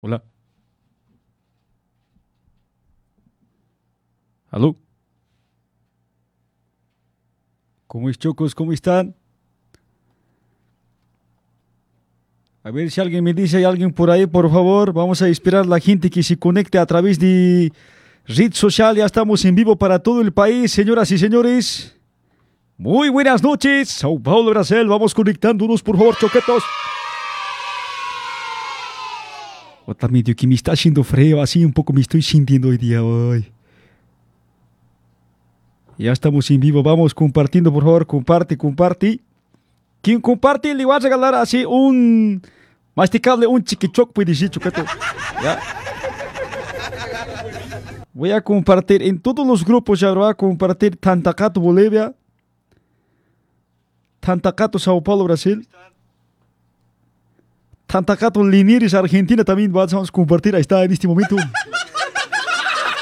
Hola. ¿Aló? ¿Cómo es, chocos? ¿Cómo están? A ver si alguien me dice, hay alguien por ahí, por favor. Vamos a esperar a la gente que se conecte a través de red social. Ya estamos en vivo para todo el país, señoras y señores. Muy buenas noches, Sao Paulo, Brasil. Vamos conectándonos, por favor, choquetos. Otra medio que me está haciendo frío, así un poco me estoy sintiendo hoy día hoy. Ya estamos en vivo, vamos compartiendo, por favor, comparte, comparte. Quien comparte le va a regalar así un masticable, un chiquichoc, puede decir, choqueto. Ya. Voy a compartir en todos los grupos, ya voy a compartir Tantacato, Bolivia. Tantacato, Sao Paulo, Brasil. Tantacato, Linieres, Argentina también vamos a compartir. Ahí está en este momento.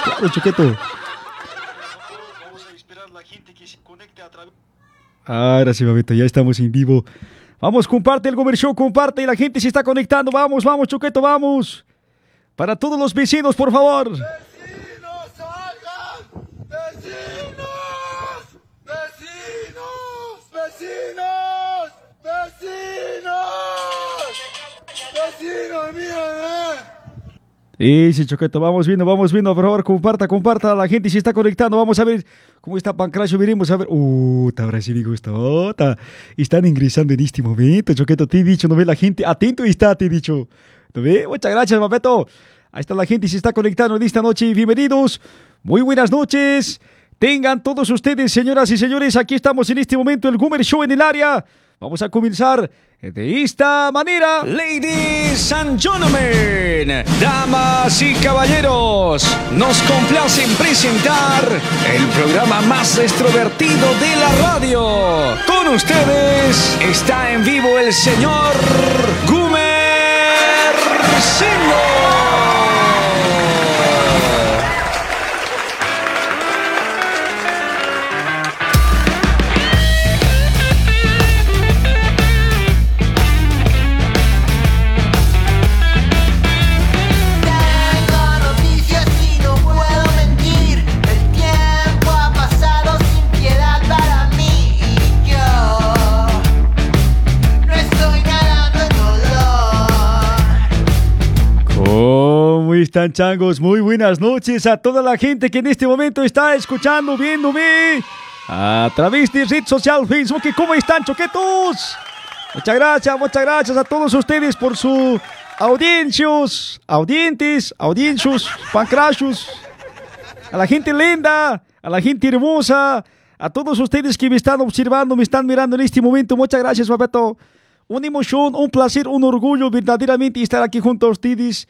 Claro, choqueto. Vamos a esperar a la gente que se conecte a través. Ahora sí, babito, ya estamos en vivo. Vamos, comparte el Gomer Show, comparte la gente se está conectando. Vamos, vamos, Choqueto, vamos. Para todos los vecinos, por favor. ¡Vecinos, mírenme! Sí, Choqueto, vamos viendo, vamos viendo, por favor, comparta, comparta, la gente se está conectando, vamos a ver cómo está Pancracio, veremos a ver, uh, ahora sí me gustó, están ingresando en este momento, Choqueto, te he dicho, no ve la gente, atento está, te he dicho, ¿no ve? Muchas gracias, Mapeto, ahí está la gente, se está conectando en esta noche, bienvenidos, muy buenas noches, tengan todos ustedes, señoras y señores, aquí estamos en este momento, el Goomer Show en el área, vamos a comenzar de esta manera. Ladies and gentlemen, damas y caballeros, nos complacen presentar el programa más extrovertido de la radio. Con ustedes está en vivo el señor Gumer están, changos? Muy buenas noches a toda la gente que en este momento está escuchando, viéndome a través de red social Facebook. ¿Cómo están, choquetos? Muchas gracias, muchas gracias a todos ustedes por su audiencias, audientes, audiencios, pancrachos, a la gente linda, a la gente hermosa, a todos ustedes que me están observando, me están mirando en este momento. Muchas gracias, papeto. Una emoción, un placer, un orgullo verdaderamente estar aquí junto a ustedes,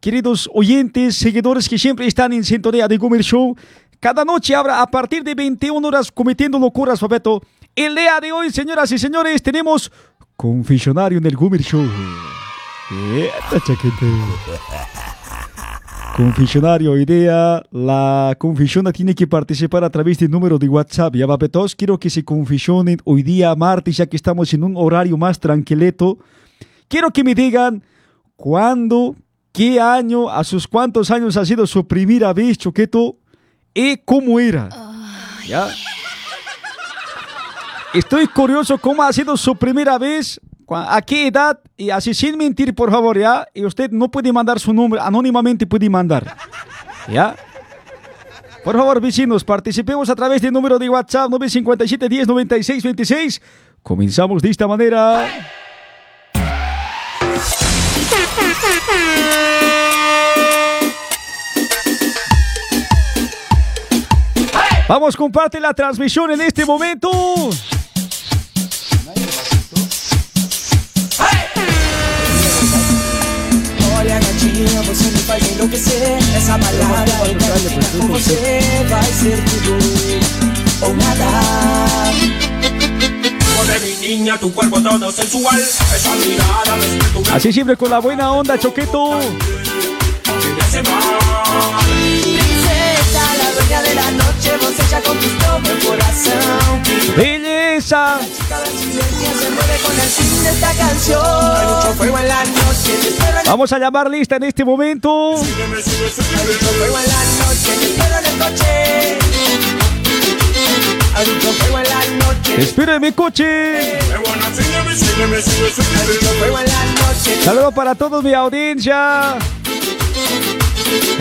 queridos oyentes, seguidores que siempre están en sintonía de Gomer Show. Cada noche habrá a partir de 21 horas cometiendo locuras, papeto. El día de hoy, señoras y señores, tenemos confesionario en el Gomer Show. Chaquete. Confesionario, idea. La confesiona tiene que participar a través del número de WhatsApp. Ya, papetos, quiero que se confesionen hoy día, martes, ya que estamos en un horario más tranquileto. Quiero que me digan cuándo, qué año, a sus cuántos años ha sido su primera vez, Choqueto, y cómo era. ¿Ya? Estoy curioso cómo ha sido su primera vez, a qué edad, y así sin mentir, por favor, ¿ya? Y usted no puede mandar su nombre, anónimamente puede mandar, ¿ya? Por favor, vecinos, participemos a través del número de WhatsApp 957 10 96 26. Comenzamos de esta manera. Vamos, comparte la transmisión en este momento. Olha gatinha, você me faz enlouquecer Essa balada quero ficar com você Vai ser tudo ou nada Así siempre con la buena onda, Choqueto. hace mal. Princesa, la dueña de la noche noche vos ella conquistó mi corazón. Belleza. Chica brasileña se mueve con el swing de esta canción. Hay mucho fuego en la noche, te espero en Vamos a llamar lista en este momento. Hay mucho fuego en la noche, te espero en el coche. Espere mi coche. Saludos para todos mi audiencia.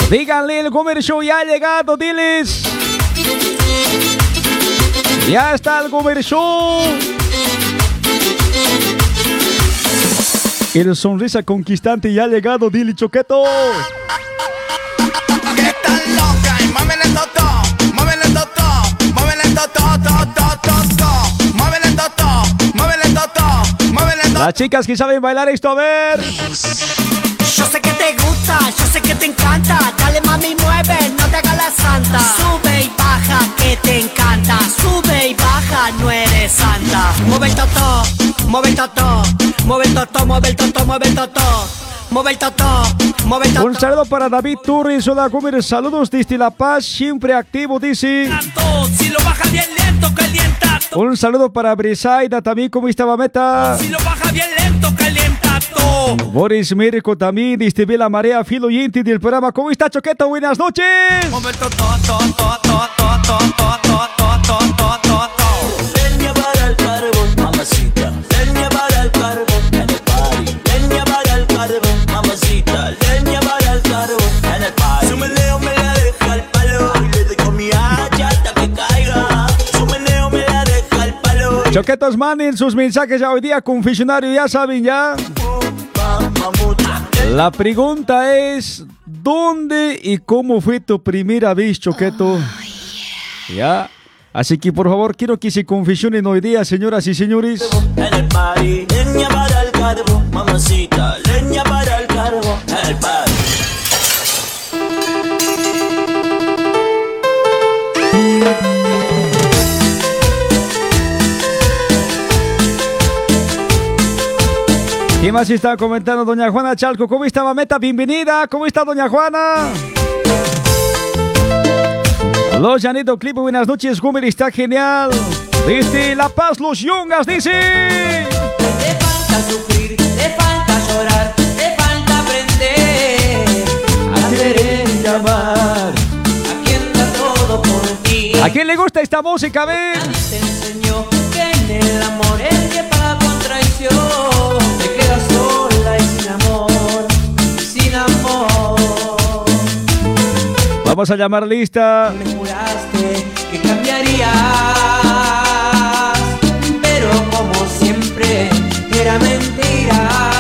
Díganle, el Comer Show ya ha llegado, diles. Ya está el Comer Show. El sonrisa conquistante ya ha llegado, dile Choqueto. Las chicas que saben bailar esto, a ver. Yo sé que te gusta, yo sé que te encanta. Dale mami, mueve, no te hagas la santa. Sube y baja, que te encanta. Sube y baja, no eres santa. Mueve el toto, mueve el toto, mueve el toto, mueve el toto, mueve el toto. Mueve el toto, mueve el toto. Un saludo para David Turris. Hola, Gomer. Saludos desde La Paz, siempre activo, dice. Si lo baja bien lento. Un saludo para Brisaida también, como estaba meta. Si lo baja bien lento, calientato. Boris Mirko también, Istibé la marea, filo y del programa. ¿Cómo está, Choqueta? Buenas noches. Momento, to, to, to, Choquetos, manden sus mensajes ya hoy día, confesionario, ya saben ya. La pregunta es, ¿dónde y cómo fue tu primera vez, Choqueto? Ya. Así que por favor quiero que se confesionen hoy día, señoras y señores. En el party. Leña para el carbón, mamacita. Leña para el carbón en el party. ¿Qué más está comentando doña Juana Chalco? ¿Cómo está Mameta? Bienvenida. ¿Cómo está doña Juana? Los Janito Clip, buenas noches. Gomer está genial. Desde La Paz, los Yungas, dice. Te falta sufrir, te falta llorar, te falta aprender a querer y amar a quien da todo por ti. ¿A quién le gusta esta música? Ve. Te enseñó que en el amor el que paga con traición amor, sin amor. Vamos a llamar lista. Me juraste que cambiarías, pero como siempre era mentira.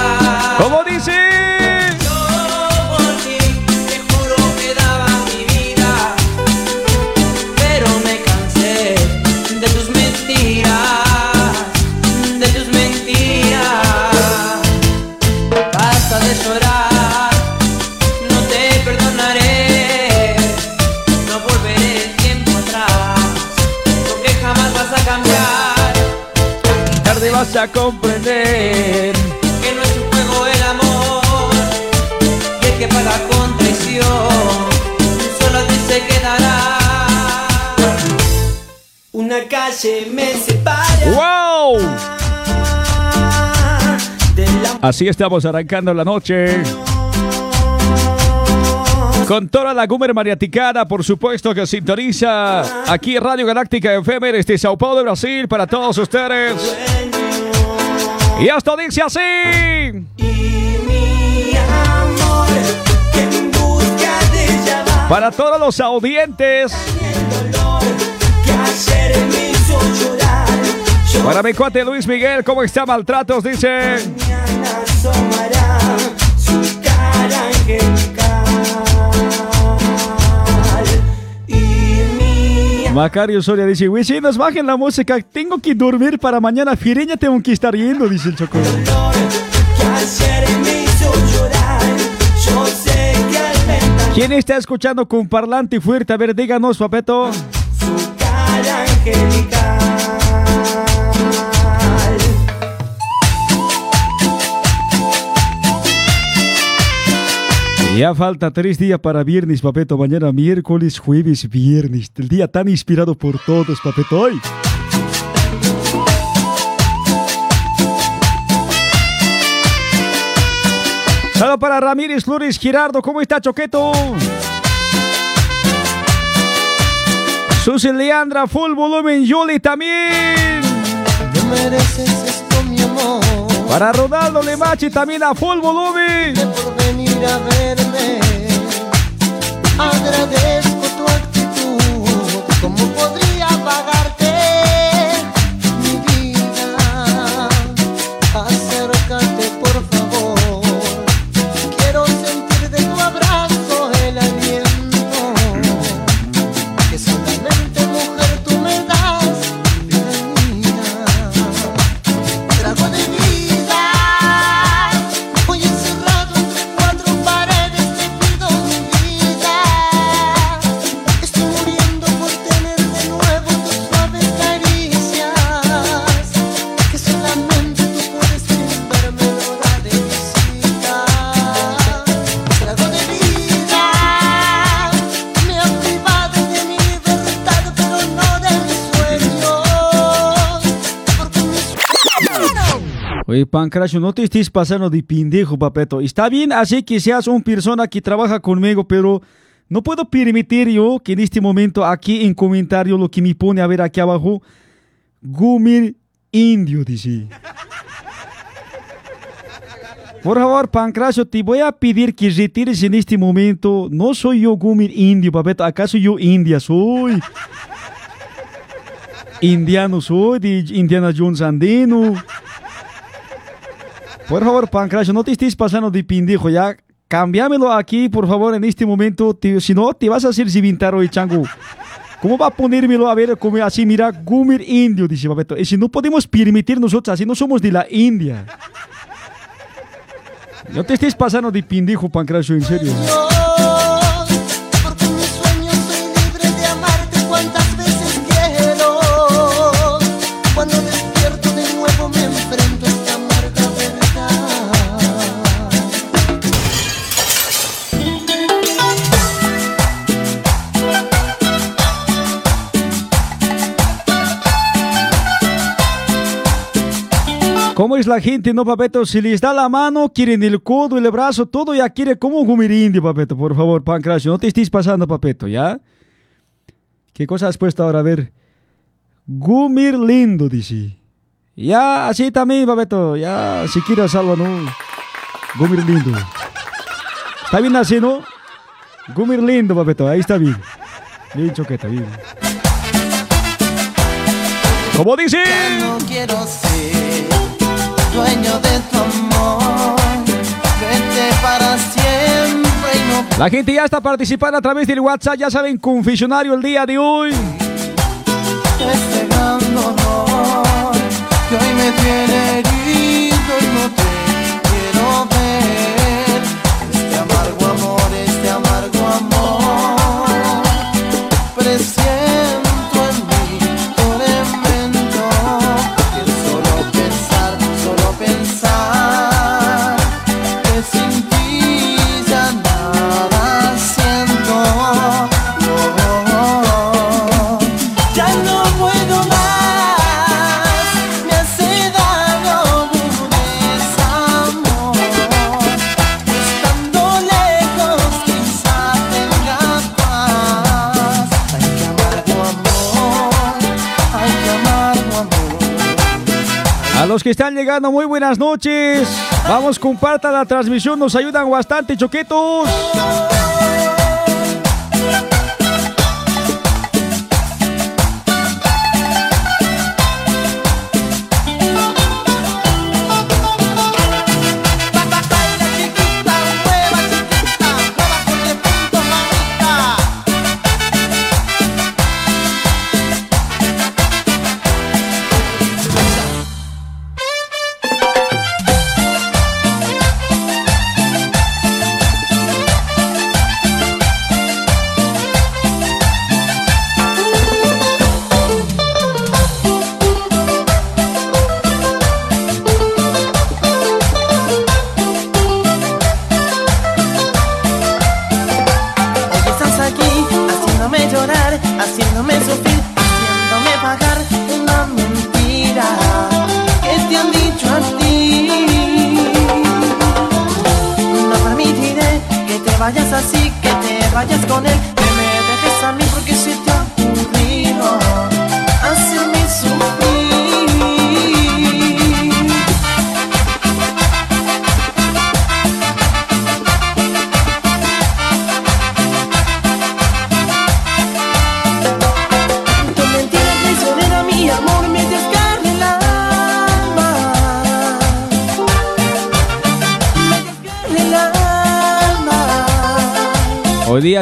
A comprender. que no es un juego el amor y el que paga con traición solo a ti se quedará una calle me separa ¡Wow! Así estamos arrancando la noche. Con toda la Gumer Mariaticana, por supuesto, que sintoniza aquí Radio Galáctica FM desde Sao Paulo, Brasil, para todos ustedes. Y esto dice así. y mi amor en busca de llamar Para todos los audientes. el dolor que ayer me hizo llorar yo Para mi cuate Luis Miguel, ¿cómo está Maltratos? Dice. mañana asomará su cara angelical Macario Soria dice, vecinos, bajen la música, tengo que dormir para mañana, Fireña tengo que estar yendo, dice el ventar ¿Quién está escuchando con parlante fuerte? A ver, díganos, papeto. su cara angelical Ya falta tres días para viernes, papeto. Mañana miércoles, jueves, viernes. El día tan inspirado por todos, papeto. Hoy. Saludo para Ramírez Flores Girardo. ¿Cómo está, Choqueto? Susi Leandra, full volumen. Yoli también. No mereces esto, mi amor. Para Ronaldo Lemachi también a full volumen. Agradezco tu actitud. ¿Cómo podría pagarte Oye, Pancracio, no te estés pasando de pendejo, papeto. Está bien así que seas una persona que trabaja conmigo, pero no puedo permitir yo que en este momento aquí en comentario lo que me pone a ver aquí abajo, Gumir Indio, dice. Por favor, Pancracio, te voy a pedir que retires en este momento. No soy yo Gumir Indio, papeto. ¿Acaso yo India soy? Indiano soy, de Indiana Jones andino. Por favor, Pancracio, no te estés pasando de pendejo, ya. Cámbiamelo aquí, por favor, en este momento. si no, te vas a hacer civintar hoy, chango. ¿Cómo va a ponérmelo a ver como así, mira, Gumir Indio, dice Papeto? Y si no podemos permitir nosotros, así no somos de la India. No te estés pasando de pendejo, Pancracio, en serio. ¿Cómo es la gente, no, Papeto? Si les da la mano, quieren el codo, el brazo, todo ya quiere como Gumir Indio, Papeto. Por favor, Pancracio, no te estés pasando, Papeto, ¿ya? ¿Qué cosa has puesto ahora? A ver. Gumir lindo, dice. Ya, así también, Papeto. Ya, si quieres salva, ¿no? Gumir lindo. ¿Está bien así, no? Gumir lindo, Papeto. Ahí está bien. Bien, choqueta, bien. ¿Cómo dice? Ya no quiero ser dueño de tu amor. Vete para siempre y no La gente ya está participando a través del WhatsApp, ya saben, confesionario el día de hoy. este gran dolor que hoy me tiene herido y no te quiero que están llegando, muy buenas noches. Vamos, compartan la transmisión, nos ayudan bastante, choquetos.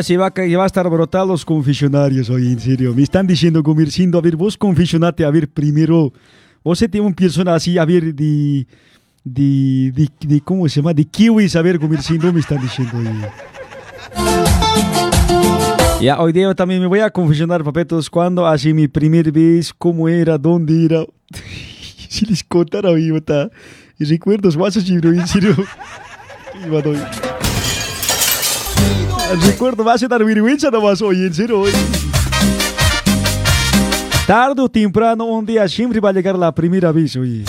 Se va, va a estar brotados los confesionarios hoy, en serio. Me están diciendo, Gomercindo, a ver, vos confesionate, a ver, primero, vos se tiene un persona así, a ver, de, de, de, de- ¿cómo se llama? De kiwis, a ver, Gomercindo, me están diciendo hoy. Ya, hoy día también me voy a confesionar, papetos, cuando así mi primer vez, cómo era, dónde era. si les contara hoy, bota. Y recuerdos, vas a en serio. Iba hoy. Recuerdo va a dar vergüenza nomás hoy, en serio. hoy. Tarde o temprano, un día siempre va a llegar la primera vez, oye.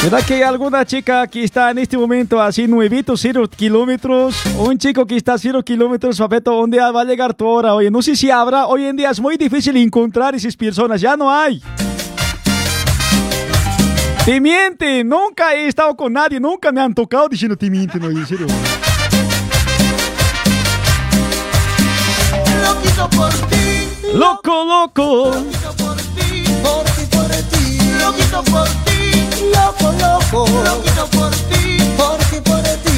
¿Será que hay alguna chica que está en este momento así nuevito, cero kilómetros? Un chico que está cero kilómetros, papeto, un día va a llegar tu hora, oye. No sé si habrá, hoy en día es muy difícil encontrar esas personas, ya no hay. Te miente, nunca he estado con nadie, nunca me han tocado diciendo te mienten, oye, en serio. Loquito por ti, Loco, loco. loquito por ti, por ti, por ti. Loquito por ti, loco, loco. Loquito por ti, por ti, por ti.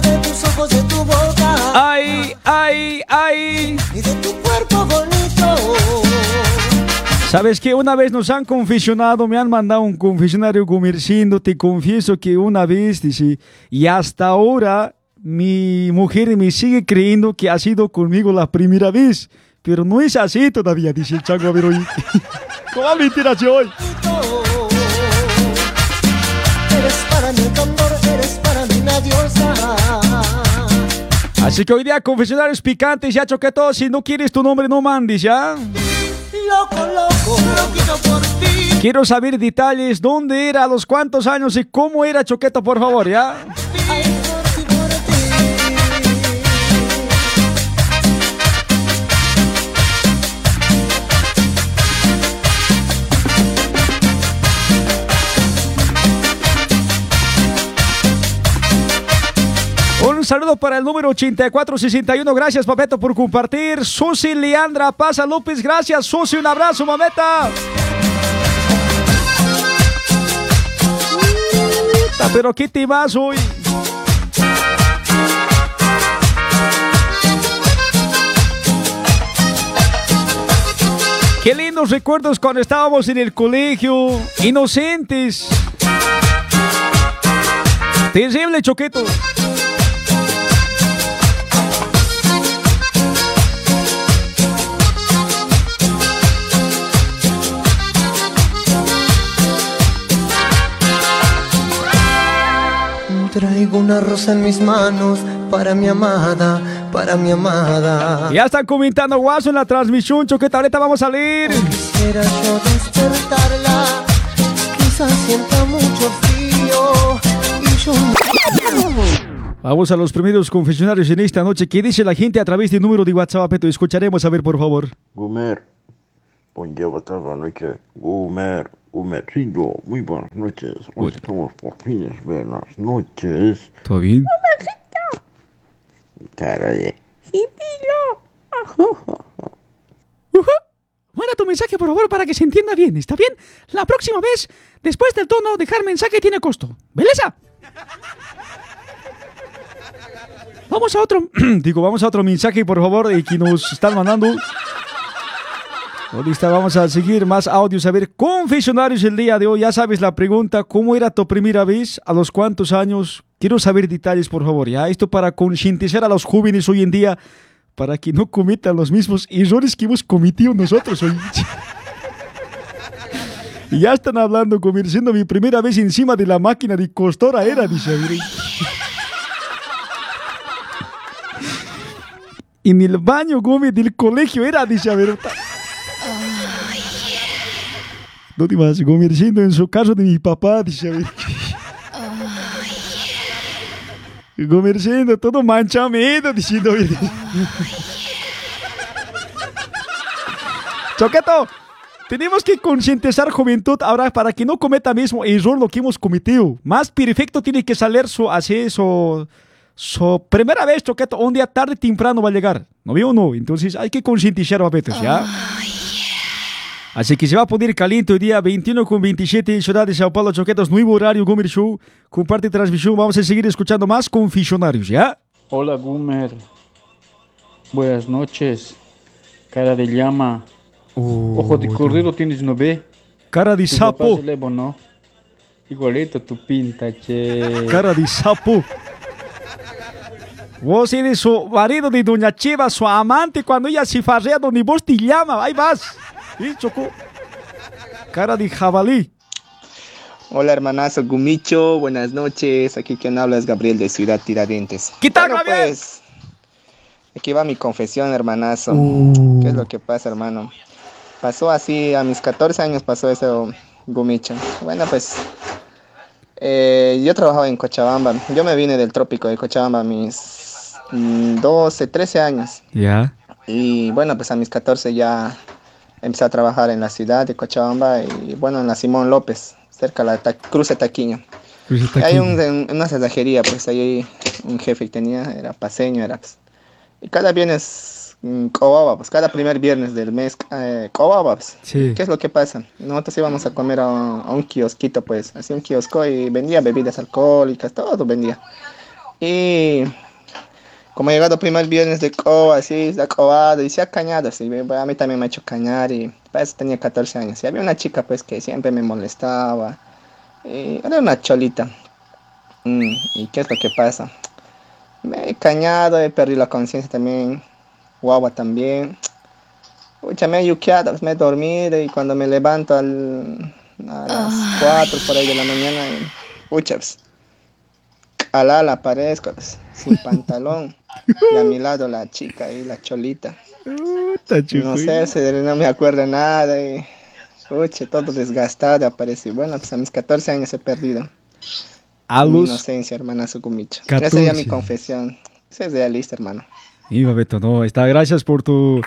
De tus ojos, de tu boca Ay, ay, ay. y de tu cuerpo bonito. ¿Sabes que Una vez nos han confesionado, me han mandado un confesionario comerciando, te confieso que una vez, dice, y hasta ahora mi mujer me sigue creyendo que ha sido conmigo la primera vez, pero no es así todavía, dice el chango, a ver hoy. ¿Cómo mentiras hoy? Eres para mí diosa. Así que hoy día confesionarios picantes, ya choqué todo, si no quieres tu nombre no mandes, ¿ya? Loco, loco, loquito por ti. Quiero saber detalles, dónde era, a los cuántos años y cómo era Choqueto, por favor, ¿ya? Ay, Un saludo para el número 8461. Gracias, Papeto, por compartir. Susi Leandra Pasa López. Gracias, Susi. Un abrazo, mameta. Pero te vas hoy. Qué lindos recuerdos cuando estábamos en el colegio, inocentes. Terrible, Choqueto. Traigo una rosa en mis manos para mi amada, para mi amada. Ya están comentando guaso en la transmisión, Choqueta. Ahorita vamos a salir. Quisiera yo despertarla, quizás sienta mucho frío y yo Vamos a los primeros confesionarios en esta noche. ¿Qué dice la gente a través del número de WhatsApp? Peto? Escucharemos a ver, por favor. Gumer, buen día, buenas noches. Gumer, Gumercillo, muy buenas noches. Hoy estamos por fines, buenas noches. ¿Todo bien? Cara de... Manda tu mensaje, por favor, para que se entienda bien. ¿Está bien? La próxima vez, después del tono, dejar mensaje tiene costo. ¿Beleza? Vamos a otro. Digo, vamos a otro mensaje, por favor, eh, que nos están mandando. ¿Dónde está? Vamos a seguir más audios. A ver, confesionarios el día de hoy. Ya sabes la pregunta: ¿cómo era tu primera vez? ¿A los cuántos años? Quiero saber detalles, por favor. Ya, esto para concientizar a los jóvenes hoy en día para que no cometan los mismos errores que hemos cometido nosotros hoy. Ya están hablando, Gomir, siendo mi primera vez encima de la máquina de costora era, dice. En el baño, Gomir, del colegio era, dice, a ver. Vas, Gomir, siendo en su caso de mi papá, dice. Gomir, siendo todo manchamiento, diciendo, a ver. Choqueto, tenemos que concientizar juventud ahora para que no cometa mismo error lo que hemos cometido. Más perfecto tiene que salir su así su, su primera vez, Choqueto, un día tarde temprano va a llegar. ¿No veo o no? Entonces hay que concientizar a veces, ¿ya? Así que se va a poner caliente hoy día 21 con 27 en Ciudad de Sao Paulo, Choquetos, nuevo horario, Gomer Show. Comparte transmisión, vamos a seguir escuchando más confesionarios, ¿ya? Hola Gumer. Buenas noches. Cara de llama. Ojo de cordero tienes, ¿no ve? Cara de Tu sapo. se levo, ¿no? Igualito tu pinta, che. Cara de sapo. Vos eres su marido de Doña Chiva, su amante, cuando ella se farrea donde vos te llama. Ahí vas. ¿Sí, Choco? Cara de jabalí. Hola hermanazo Gumicho, buenas noches. Aquí quien habla es Gabriel de Ciudad Tiradentes. ¿Qué tal, Bueno, pues, aquí va mi confesión, hermanazo. Uh. ¿Qué es lo que pasa, hermano? Pasó así, a mis 14 años pasó eso, Gumicho. Bueno, pues, eh, yo trabajaba en Cochabamba. Yo me vine del trópico de Cochabamba a mis mm, 12, 13 años. Ya. Y bueno, pues a mis 14 ya empecé a trabajar en la ciudad de Cochabamba y bueno, en la Simón López, cerca de la Ta- Cruce Taquiño. Y hay un, una cerrajería, pues ahí un jefe que tenía, era paseño, era pues. Y cada viernes mm, cobaba, pues cada primer viernes del mes eh, cobaba, pues. Sí. ¿Qué es lo que pasa? Nosotros íbamos a comer a un, a un kiosquito, pues, así un kiosco y vendía bebidas alcohólicas, todo vendía. Y como he llegado primer viernes de coba, así, se ha cobado y se ha cañado, así, a mí también me ha hecho cañar y para eso tenía 14 años. Y había una chica, pues, que siempre me molestaba. Y era una cholita. Mm, ¿Y qué es lo que pasa? Me he cañado, he perdido la conciencia también. Guagua también. Pucha, me he yuqueado, pues, me he dormido y cuando me levanto al- a las 4 por ahí de la mañana, y, pucha, pues, aparezco, pues, sin pantalón. Y a mi lado la chica y la cholita. No sé, no me acuerdo nada y pucha, todo desgastado apareció. Bueno, pues a mis 14 años he perdido. A mi inocencia, hermana Sucumicho. Esa sería mi 14. confesión. Ese es realista, hermano. Iba Beto, no, está, gracias por tu,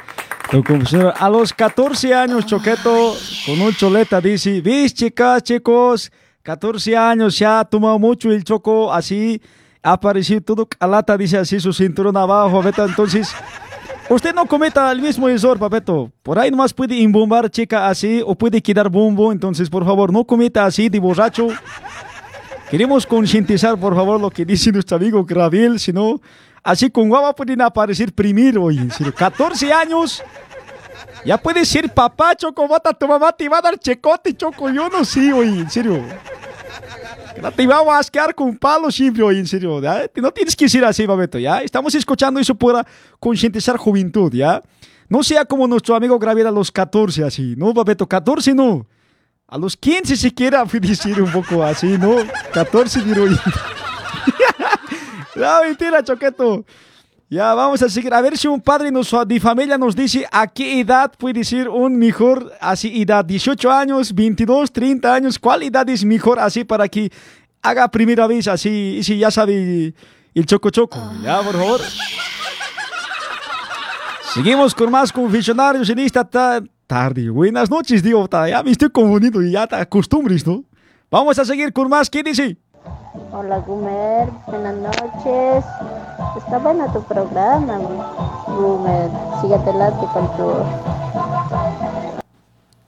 tu confesión. A los 14 años, Choqueto, con un choleta, dice, ¿ves, chicas, chicos? 14 años, ya ha tomado mucho el choco, así, ha aparecido todo calata, dice así, su cinturón abajo, Beto, entonces... Usted no cometa el mismo error, papeto. Por ahí nomás puede imbombar chica así o puede quedar bombo. Entonces, por favor, no cometa así de borracho. Queremos concientizar, por favor, lo que dice nuestro amigo Graviel, si no, así con guava pueden aparecer primero, oye, en serio, 14 años, ya puede ser papá, Choco, bata, tu mamá te va a dar checote, Choco, yo no sé, oye, en serio. No te vamos a asquear con palo siempre, oye, en serio, ¿ya? No tienes que ser así, Babeto, ¿ya? Estamos escuchando eso para concientizar juventud, ¿ya? No sea como nuestro amigo Graviel a los 14, así, ¿no, Babeto? 14 no. A los 15 siquiera fui decir un poco así, ¿no? 14 digo yo. no, mentira, Choqueto. Ya, vamos a seguir. A ver si un padre de familia nos dice a qué edad puede ser un mejor, así, edad, 18 años, 22, 30 años, ¿cuál edad es mejor así para que haga primera vez así, y si ya sabe el choco choco? Ya, por favor. Seguimos con más confesionarios en esta ta- tarde. Buenas noches, digo, ya me estoy confundiendo y ya te acostumbres, ¿no? Vamos a seguir con más. ¿Qué dice? Hola Gumer, buenas noches. Está bueno tu programa, Gumer. Síguete late con tu...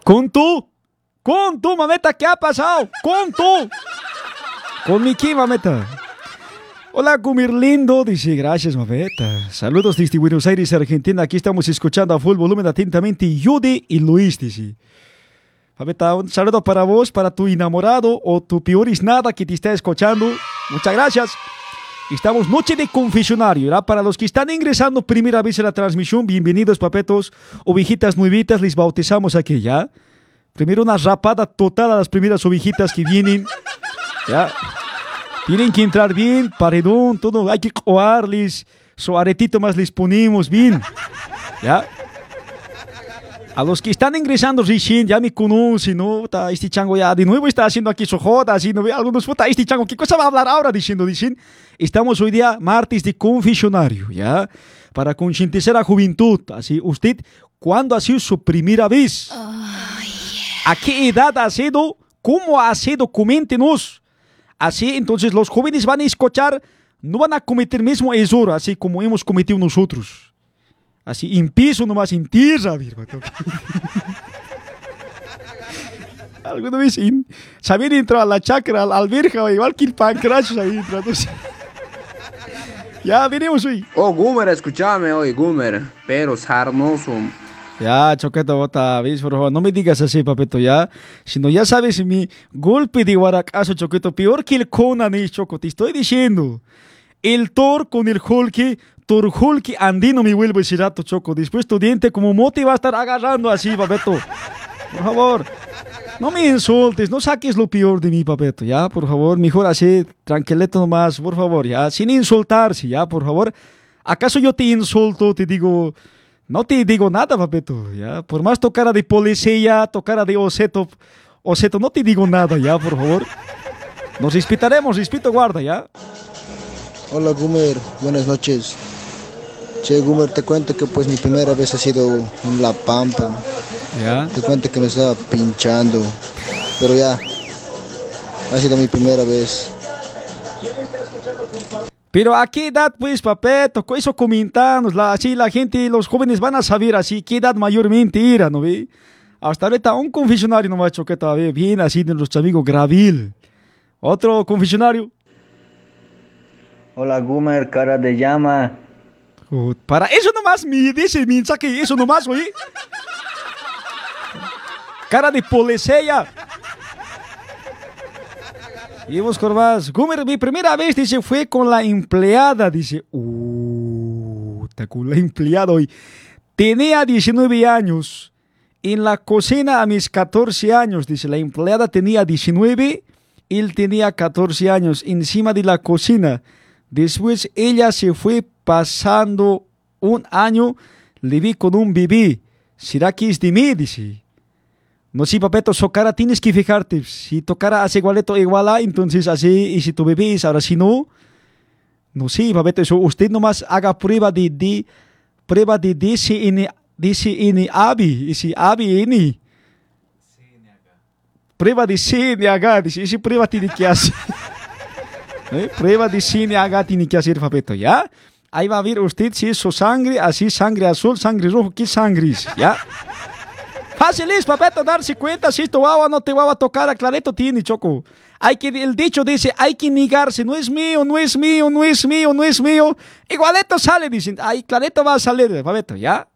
¿Con tú? ¿Con tú, mameta? ¿Qué ha pasado? ¿Con tú? ¿Con mi qué, mameta? Hola, Gumir lindo, dice, gracias, mameta. Saludos desde Buenos Aires, Argentina. Aquí estamos escuchando a full volumen atentamente Yude y Luis, dice. Mameta, un saludo para vos, para tu enamorado o tu peor es nada que te está escuchando. Muchas gracias. Estamos noche de confesionario, ¿verdad? Para los que están ingresando primera vez a la transmisión, bienvenidos, papetos, ovejitas nuevitas, les bautizamos aquí, ¿ya? Primero una rapada total a las primeras ovejitas que vienen. Ya. Tienen que entrar bien, paredón, todo. Hay que coarles. Su aretito más les ponemos bien. Ya. A los que están ingresando recién ya me conocen, ¿no? Puta, Este chango ya de nuevo está haciendo aquí su joda, así, ¿no? Algunos, puta, este chango, ¿qué cosa va a hablar ahora? Diciendo, dicen, estamos hoy día martes de confesionario, ¿ya? Para concientizar a la juventud, así, usted, ¿cuándo ha sido su primera vez? ¿A qué edad ha sido? ¿Cómo ha sido? Coméntenos. Así, entonces, los jóvenes van a escuchar, no van a cometer mismo error, así como hemos cometido nosotros. Así, en piso nomás, en tierra, virgo. Alguna vez en, saber entrar a la chacra, al alberja, igual que el pancracio ahí. Ya veremos hoy. Oh, Gumer, escúchame hoy, Gumer. Pero sarnoso. Ya, choqueta, bota, ¿ves? Por favor, no me digas así, papeto, ya. Si no, ya sabes, mi golpe de guaracazo, choqueto, peor que el Conan es, choco, te estoy diciendo. El Thor con el Hulk, Thor Hulk andino me vuelve ese rato, choco. Después tu diente como mote va a estar agarrando así, papeto. Por favor, no me insultes, no saques lo peor de mí, papeto, ya, por favor. Mejor así, tranquilito nomás, por favor, ya. Sin insultarse, ya, por favor. ¿Acaso yo te insulto, te digo... No te digo nada, papeto, ya. Por más tocara de policía, tocara de oseto, oseto, no te digo nada, ya, por favor. Nos respetaremos, respeto guarda, ya. Hola Gumer, buenas noches. Che Gumer, te cuento que pues mi primera vez ha sido en La Pampa. Ya. Te cuento que me estaba pinchando. Pero ya, ha sido mi primera vez. Pero a qué edad, pues, papeto, eso comentanos, la, así la gente, los jóvenes van a saber así qué edad mayormente era, ¿no ve? Hasta ahorita un confesionario nomás choque todavía, bien así de nuestro amigo Gravil. Otro confesionario. Hola Gumer, cara de llama. Uh, Para eso nomás me dice mi mensaje, eso nomás, oye. Cara de policía. Y con más. Gumer, mi primera vez, dice, fue con la empleada. Dice, uh, con la empleada hoy. Tenía 19 años. En la cocina a mis 14 años, dice, la empleada tenía 19, él tenía 14 años, encima de la cocina. Después ella se fue pasando un año, le vi con un bebé. ¿Será que es de mí? Dice. No, sí, papeto, su cara tienes que fijarte. Si tu cara hace igualeto igual a, entonces así, y si tu bebé es ahora, si no, no, sí, papeto, eso, usted nomás haga prueba de, de prueba de DCN, DCN ABI, y si ABI N. Prueba de CNH, dice, esa prueba tiene que hacer. ¿Eh? Prueba de CNH tiene que hacer, papeto, ¿ya? Ahí va a ver usted si es su sangre, así sangre azul, sangre rojo, ¿qué sangre es? ¿Ya? Fácil es, papeto, darse cuenta si tu agua no te va a tocar, a clareto tiene, choco. Hay que, el dicho dice, hay que negarse, no es mío, no es mío, no es mío, no es mío. Igualeto sale, dicen, ay, clareto va a salir, papeto, ¿ya?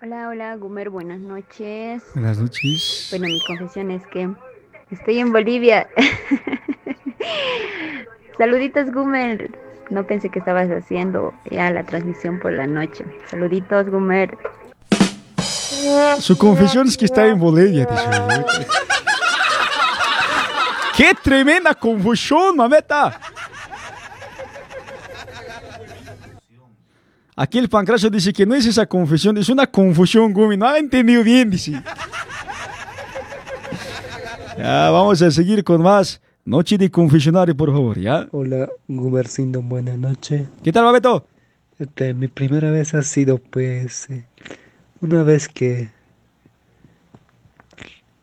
Hola, hola, Gumer, buenas noches. Buenas noches. Bueno, mi confesión es que estoy en Bolivia. Saluditos, Gumer. No pensé que estabas haciendo ya la transmisión por la noche. Saluditos, Gumer. Su confesión es que está en Bolivia, dice. ¡Qué tremenda confusión, mameta! Aquí el pancracio dice que no es esa confesión, es una confusión, Gumi. No ha entendido bien, dice. Ya, vamos a seguir con más. Noche de confesionario, por favor, ¿ya? Hola, Gumercindo, buenas noches. ¿Qué tal, Babeto? Este, mi primera vez ha sido, pues, eh, una vez que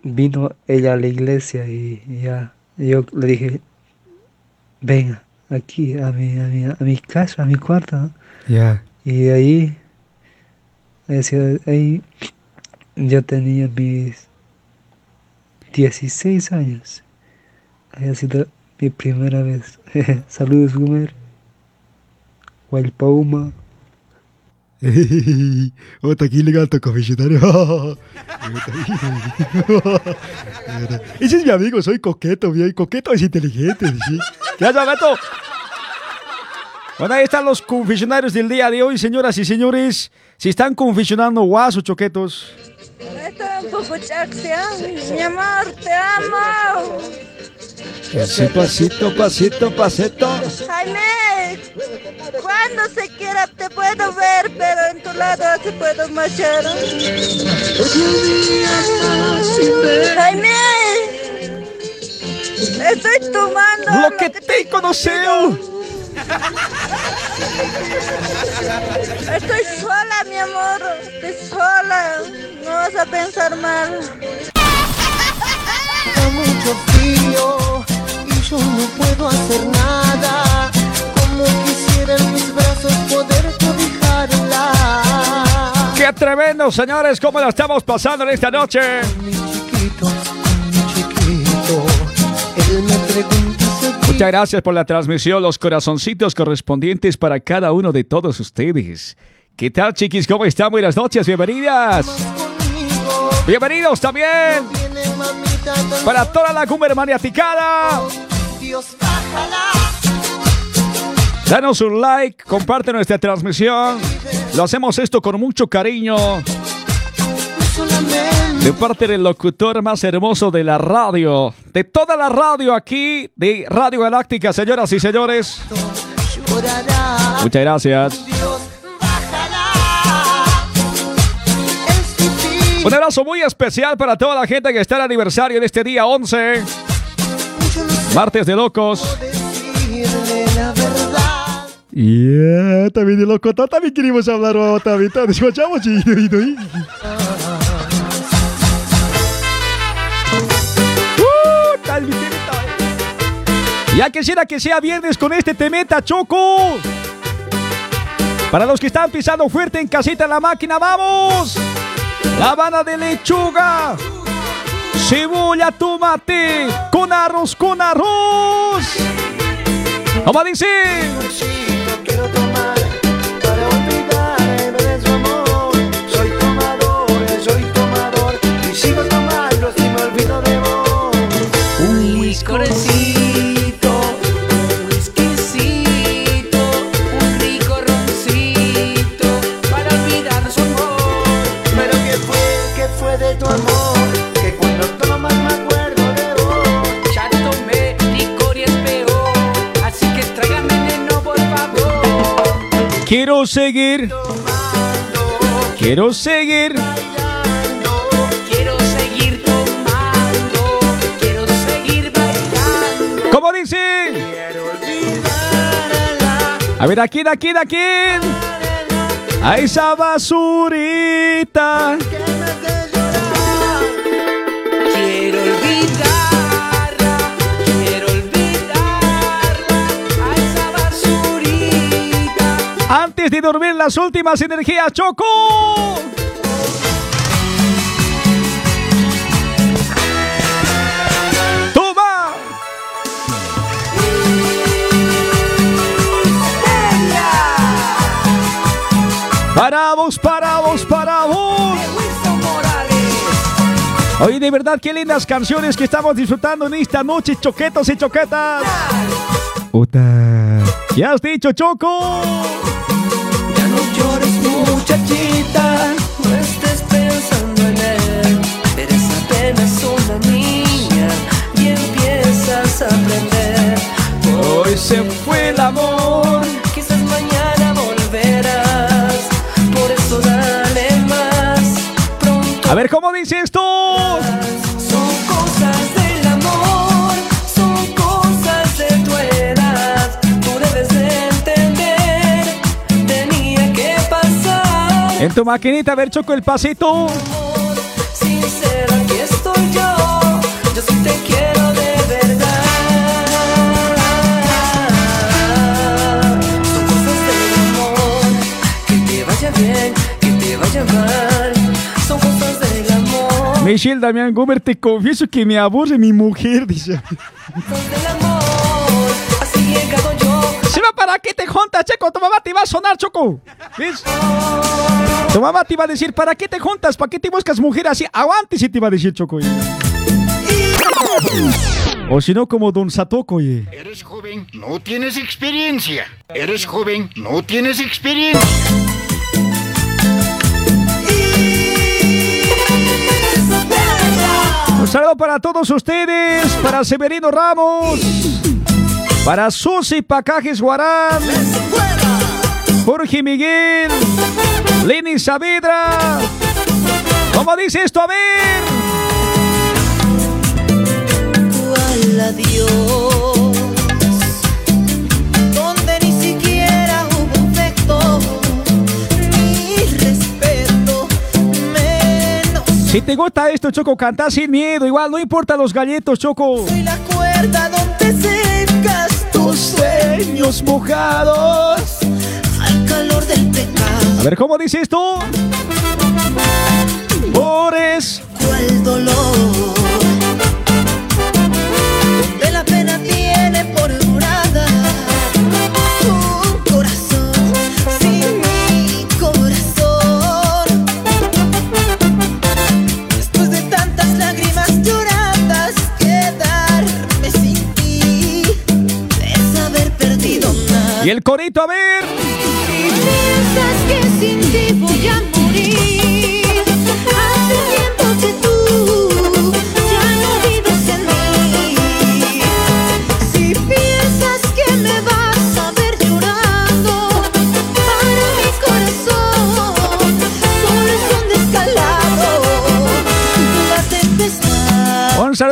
vino ella a la iglesia y ya yo le dije, venga aquí a mi, a mi, a mi casa, a mi cuarto. ¿no? Ya. Y ahí, ese- ahí yo tenía mis 16 años. Ahí ha sido mi primera vez. Saludos, Gumer. Pauma. Otra aquí legal tu confesionario. Ese es mi amigo, soy coqueto, bien. Coqueto es inteligente, ¿sí? ¿Qué haces, Beto? Bueno, ahí están los confesionarios del día de hoy, señoras y señores. Si están confesionando guasos, choquetos, Estoy un poco chaxia. Mi amor, te amo. Pasito, pasito, pasito, pasito. Jaime, cuando se quiera te puedo ver, pero en tu lado te puedo marchar. Jaime, estoy tomando. Lo que te conoceu. Estoy sola, mi amor. Estoy sola. No vas a pensar mal. Da mucho frío y yo no puedo hacer nada. Como quisiera en mis brazos poder cobijarla. ¡Qué tremendo, señores! ¿Cómo lo estamos pasando en esta noche? Él me pregunta Muchas gracias por la transmisión, los corazoncitos correspondientes para cada uno de todos ustedes. ¿Qué tal, chiquis? ¿Cómo están? Buenas noches, bienvenidas. Bienvenidos también para toda la Gumer maniaticada. Danos un like, comparte nuestra transmisión. Lo hacemos esto con mucho cariño. De parte del locutor más hermoso de la radio, de toda la radio aquí, de Radio Galáctica, señoras y señores. Muchas gracias. Un abrazo muy especial para toda la gente que está en aniversario de este día 11. Martes de locos. Yeah, también de loco, también queremos hablar, oh, también, también, escuchamos, y. Uh. Ya quisiera que sea viernes con este temeta, Choco. Para los que están pisando fuerte en casita en la máquina, ¡vamos! La Habana de lechuga, cebolla, tomate, con arroz, con arroz. ¿Cómo dice? Quiero seguir. Quiero seguir. Quiero seguir tomando, quiero seguir bailando. ¿Cómo dice? A ver, ¿a quién, a quién, a quién? A esa basurita. Antes de dormir, las últimas energías, Choco. ¡Toma! Paramos, paramos, paramos. Oye, de verdad, qué lindas canciones que estamos disfrutando en esta noche, choquetos y choquetas. Puta. ¿Qué has dicho, Choco? Llores muchachita, no estés pensando en él. Eres apenas una niña y empiezas a aprender. Hoy se fue el amor. Quizás mañana volverás, por eso dale más. Pronto A ver, ¿cómo dice esto? En tu maquinita, a ver, Choco, el pasito. Sincero, aquí estoy yo. Yo sí te quiero de verdad. Son cosas del amor. Que te vaya bien, que te vaya mal. Son cosas del amor. Michelle Damián Gomer, te confieso que me aburre mi mujer, dice. Cosas del amor. ¿Se va para qué te juntas, Checo? Tu mamá te va a sonar, Choco. ¿Ves? Tu mamá te iba a decir, ¿para qué te juntas? ¿Para qué te buscas mujer así? Aguante, si te iba a decir, Choco. O si no, como Don Satoko, oye. Eres joven, no tienes experiencia. Eres joven, no tienes experiencia. saludo para todos ustedes, para Severino Ramos, para Susi Pacajes Guarán, Jorge Miguel, Lenny Saavedra. ¿Cómo dice esto? A ver. ¿Cuál adiós? Donde ni siquiera hubo afecto ni respeto, menos Si te gusta esto, Choco, canta sin miedo. Igual no importa los galletos, Choco. soy la cuerda donde secas tus sueños mojados al calor del pecado. A ver, ¿cómo dice esto? Amores. ¿Cuál dolor? Donde la pena tiene por Y el corito, a ver.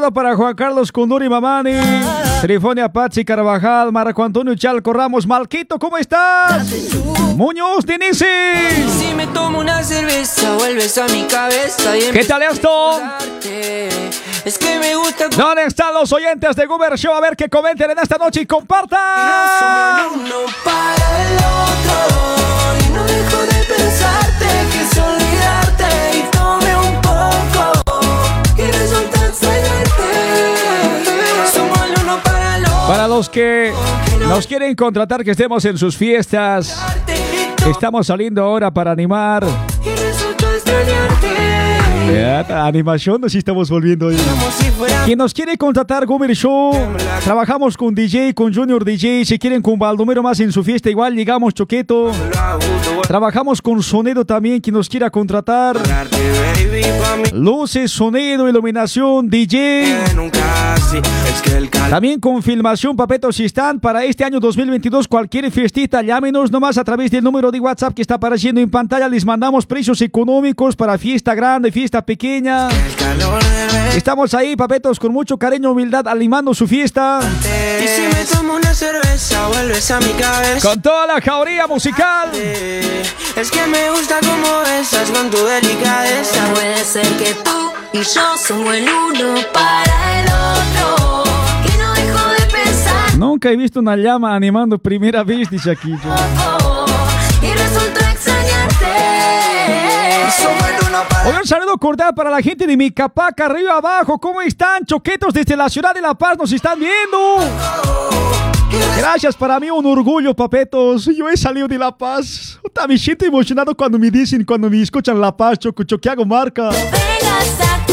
Saludo para Juan Carlos Kunduri Mamani, Trifonia Patsy Carvajal, Marco Antonio Chalco Ramos, Malquito, ¿cómo estás? Muñoz, Denise. Si me tomo una cerveza, vuelves a mi cabeza y ¿Qué tal esto? Es que me gusta ¿Dónde están los oyentes de Goober Show? A ver que comenten en esta noche y compartan. uno para el otro y no dejo de para los que nos quieren contratar que estemos en sus fiestas, estamos saliendo ahora para animar. Animación, nos estamos volviendo ahí. Quien nos quiere contratar, Gomer Show, trabajamos con DJ, con Junior DJ. Si quieren con Baldomero más en su fiesta, igual llegamos Choqueto. Trabajamos con sonido también, quien nos quiera contratar. Luces, sonido, iluminación, DJ. También con filmación, papetos y stand para este año 2022. Cualquier fiestita, llámenos nomás a través del número de WhatsApp que está apareciendo en pantalla. Les mandamos precios económicos para fiesta grande, fiesta pequeña. Estamos ahí, papetos, con mucho cariño humildad, animando su fiesta. Y si me tomo una cerveza, vuelves a mi cabeza. Con toda la jauría musical. Es que me gusta como besas con tu delicadeza. Puede ser que tú y yo somos el uno para el otro. Y no dejo de pensar. Nunca he visto una llama animando primera vez, dice aquí. Y resulta extrañarte. Somos el uno para Hoy un saludo cordial para la gente de Micapaca, arriba abajo. ¿Cómo están? Choquetos desde la ciudad de La Paz nos están viendo. Gracias, para mí un orgullo, papetos. Yo he salido de La Paz. Puta, Me siento emocionado cuando me dicen, cuando me escuchan La Paz, Choco, Choqueago Marca.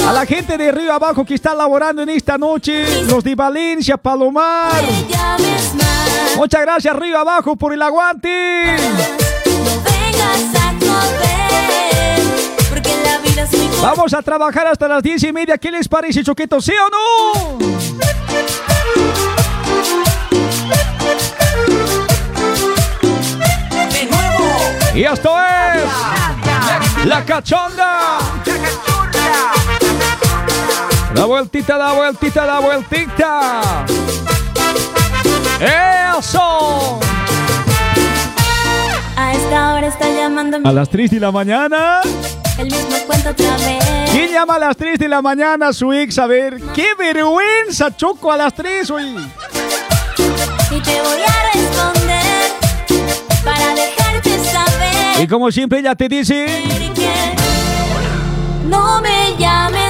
A la gente de Río Abajo que está laborando en esta noche, los de Valencia, Palomar. Muchas gracias, Río Abajo, por el aguante. Vamos a trabajar hasta las diez y media. ¿Qué les parece, Choqueto? ¿Sí o no? Y esto es La Cachonda. La vueltita, la vueltita, la vueltita. ¡Eso! A esta hora está llamando A las 3 de la mañana. el mismo cuento otra vez. ¿Quién llama a las 3 de la mañana su ex? A ver, ¡qué vergüenza, Choco, a las 3 hoy! Y te voy a responder para dejarte saber Y como siempre ella te dice... no me llames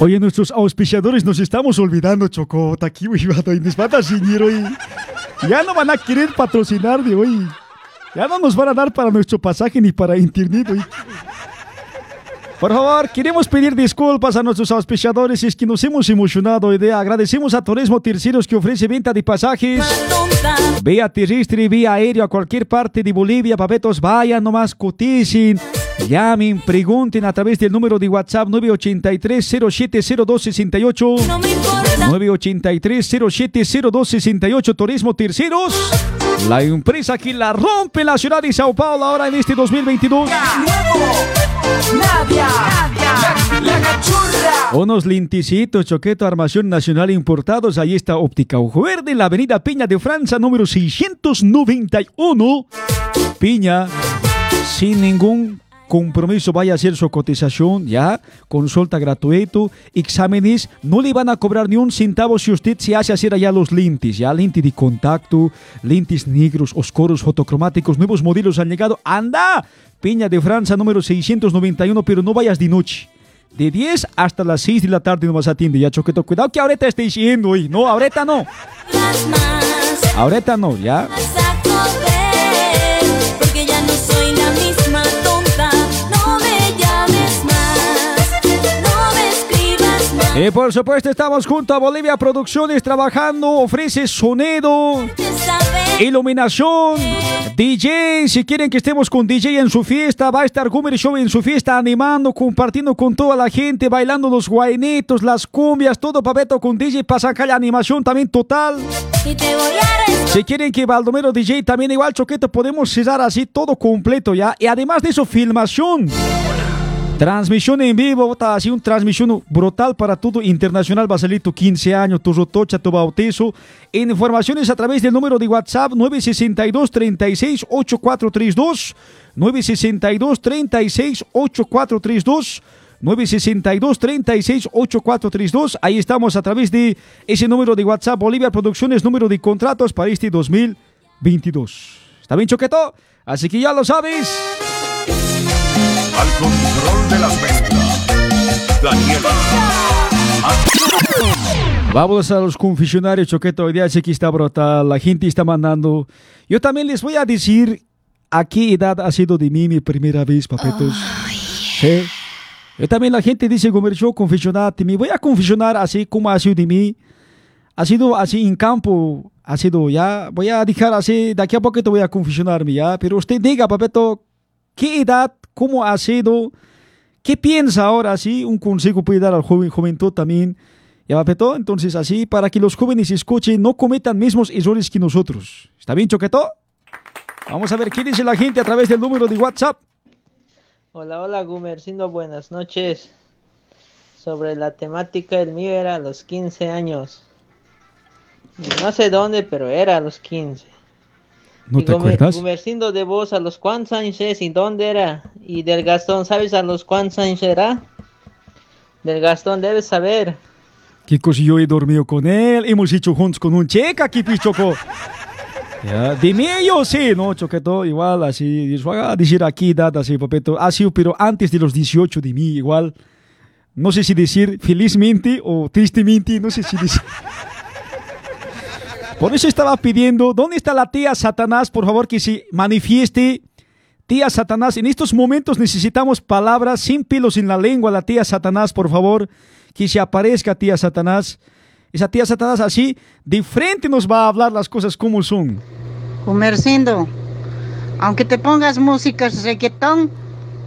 Oye, nuestros auspiciadores nos estamos olvidando, Chocota. Aquí, güey, y nos van a seguir hoy. Ya no van a querer patrocinar de hoy. Ya no nos van a dar para nuestro pasaje ni para internet, hoy. Por favor, queremos pedir disculpas a nuestros auspiciadores es que nos hemos emocionado hoy día. Agradecemos a Turismo Terceros que ofrece venta de pasajes vía terrestre, vía aéreo a cualquier parte de Bolivia. Papetos, vayan nomás, coticen, llamen, pregunten a través del número de WhatsApp 983-070268. 983-070268 Turismo Terceros. La empresa que la rompe la ciudad de Sao Paulo ahora en este 2022. Nadia, la, la cachurra. Unos linticitos, Choqueto, Armación Nacional importados. Ahí está Óptica Ojo Verde, la avenida Piña de Francia, número 691. Piña, sin ningún compromiso, vaya a hacer su cotización, ya, consulta gratuito, exámenes, no le van a cobrar ni un centavo si usted se hace hacer allá los lentes, ya, lentes de contacto, lentes negros, oscuros, fotocromáticos, nuevos modelos han llegado, anda, Piña de Francia, número 691, pero no vayas de noche. De 10 hasta las 6 de la tarde no vas a atender. Ya, Choqueto, cuidado que ahorita esté diciendo hoy. No, ahorita no. Ahorita no, ya. Y por supuesto estamos junto a Bolivia Producciones trabajando, ofrece sonido, iluminación, DJ, si quieren que estemos con DJ en su fiesta, va a estar Gumer Show en su fiesta animando, compartiendo con toda la gente, bailando los guainitos, las cumbias, todo papeto con DJ sacar la animación también total. Si quieren que Baldomero DJ también igual Choqueto podemos cerrar así todo completo ya. Y además de eso, filmación. Transmisión en vivo, una transmisión brutal para todo internacional. Tu 15 años, tu rotocha, tu bautizo. Informaciones a través del número de WhatsApp 962 36 8432 962 36 8432 962 36 8432 Ahí estamos a través de ese número de WhatsApp Bolivia Producciones, número de contratos para este 2022. ¿Está bien, Choqueto? Así que ya lo sabes. Al control de las ventas. Daniel. Vamos a los confesionarios, Choqueto. Hoy día sé que está brutal. La gente está mandando. Yo también les voy a decir a qué edad ha sido de mí mi primera vez, papetos. Sí. Yo también la gente dice, Gomer, yo confesionar de mí. Voy a confesionar así como ha sido de mí. Ha sido así en campo. Ha sido ya. Voy a dejar así. De aquí a poco te voy a confesionarme ya. Pero usted diga, papeto, ¿qué edad? ¿Cómo ha sido? ¿Qué piensa ahora? Así un consejo puede dar al joven juventud también. ¿Ya papeto? Entonces así para que los jóvenes escuchen, no cometan mismos errores que nosotros. ¿Está bien, Choqueto? Vamos a ver qué dice la gente a través del número de WhatsApp. Hola, hola, Gumercindo, buenas noches. Sobre la temática, el mío era a los 15 años. No sé dónde, pero era a los 15. ¿No y te acuerdas? Gumercindo de vos, ¿a los años es y dónde era? Y del Gastón, ¿sabes a los cuántos años era? Del Gastón debes saber. ¿Qué cosa yo he dormido con él? Hemos hecho juntos con un checa aquí, pues, Choco. Ya, de mí yo sí, ¿no, Choqueto? Igual, así, a decir aquí, data, así, papeto. Ha sido, pero antes de los 18 de mí, igual. No sé si decir felizmente o tristemente, no sé si decir. Por eso estaba pidiendo, ¿dónde está la tía Satanás? Por favor, que se manifieste. Tía Satanás, en estos momentos necesitamos palabras sin pelos en la lengua. La tía Satanás, por favor, que se aparezca tía Satanás. Esa tía Satanás así, de frente nos va a hablar las cosas como son. Gumercindo, aunque te pongas música reggaetón,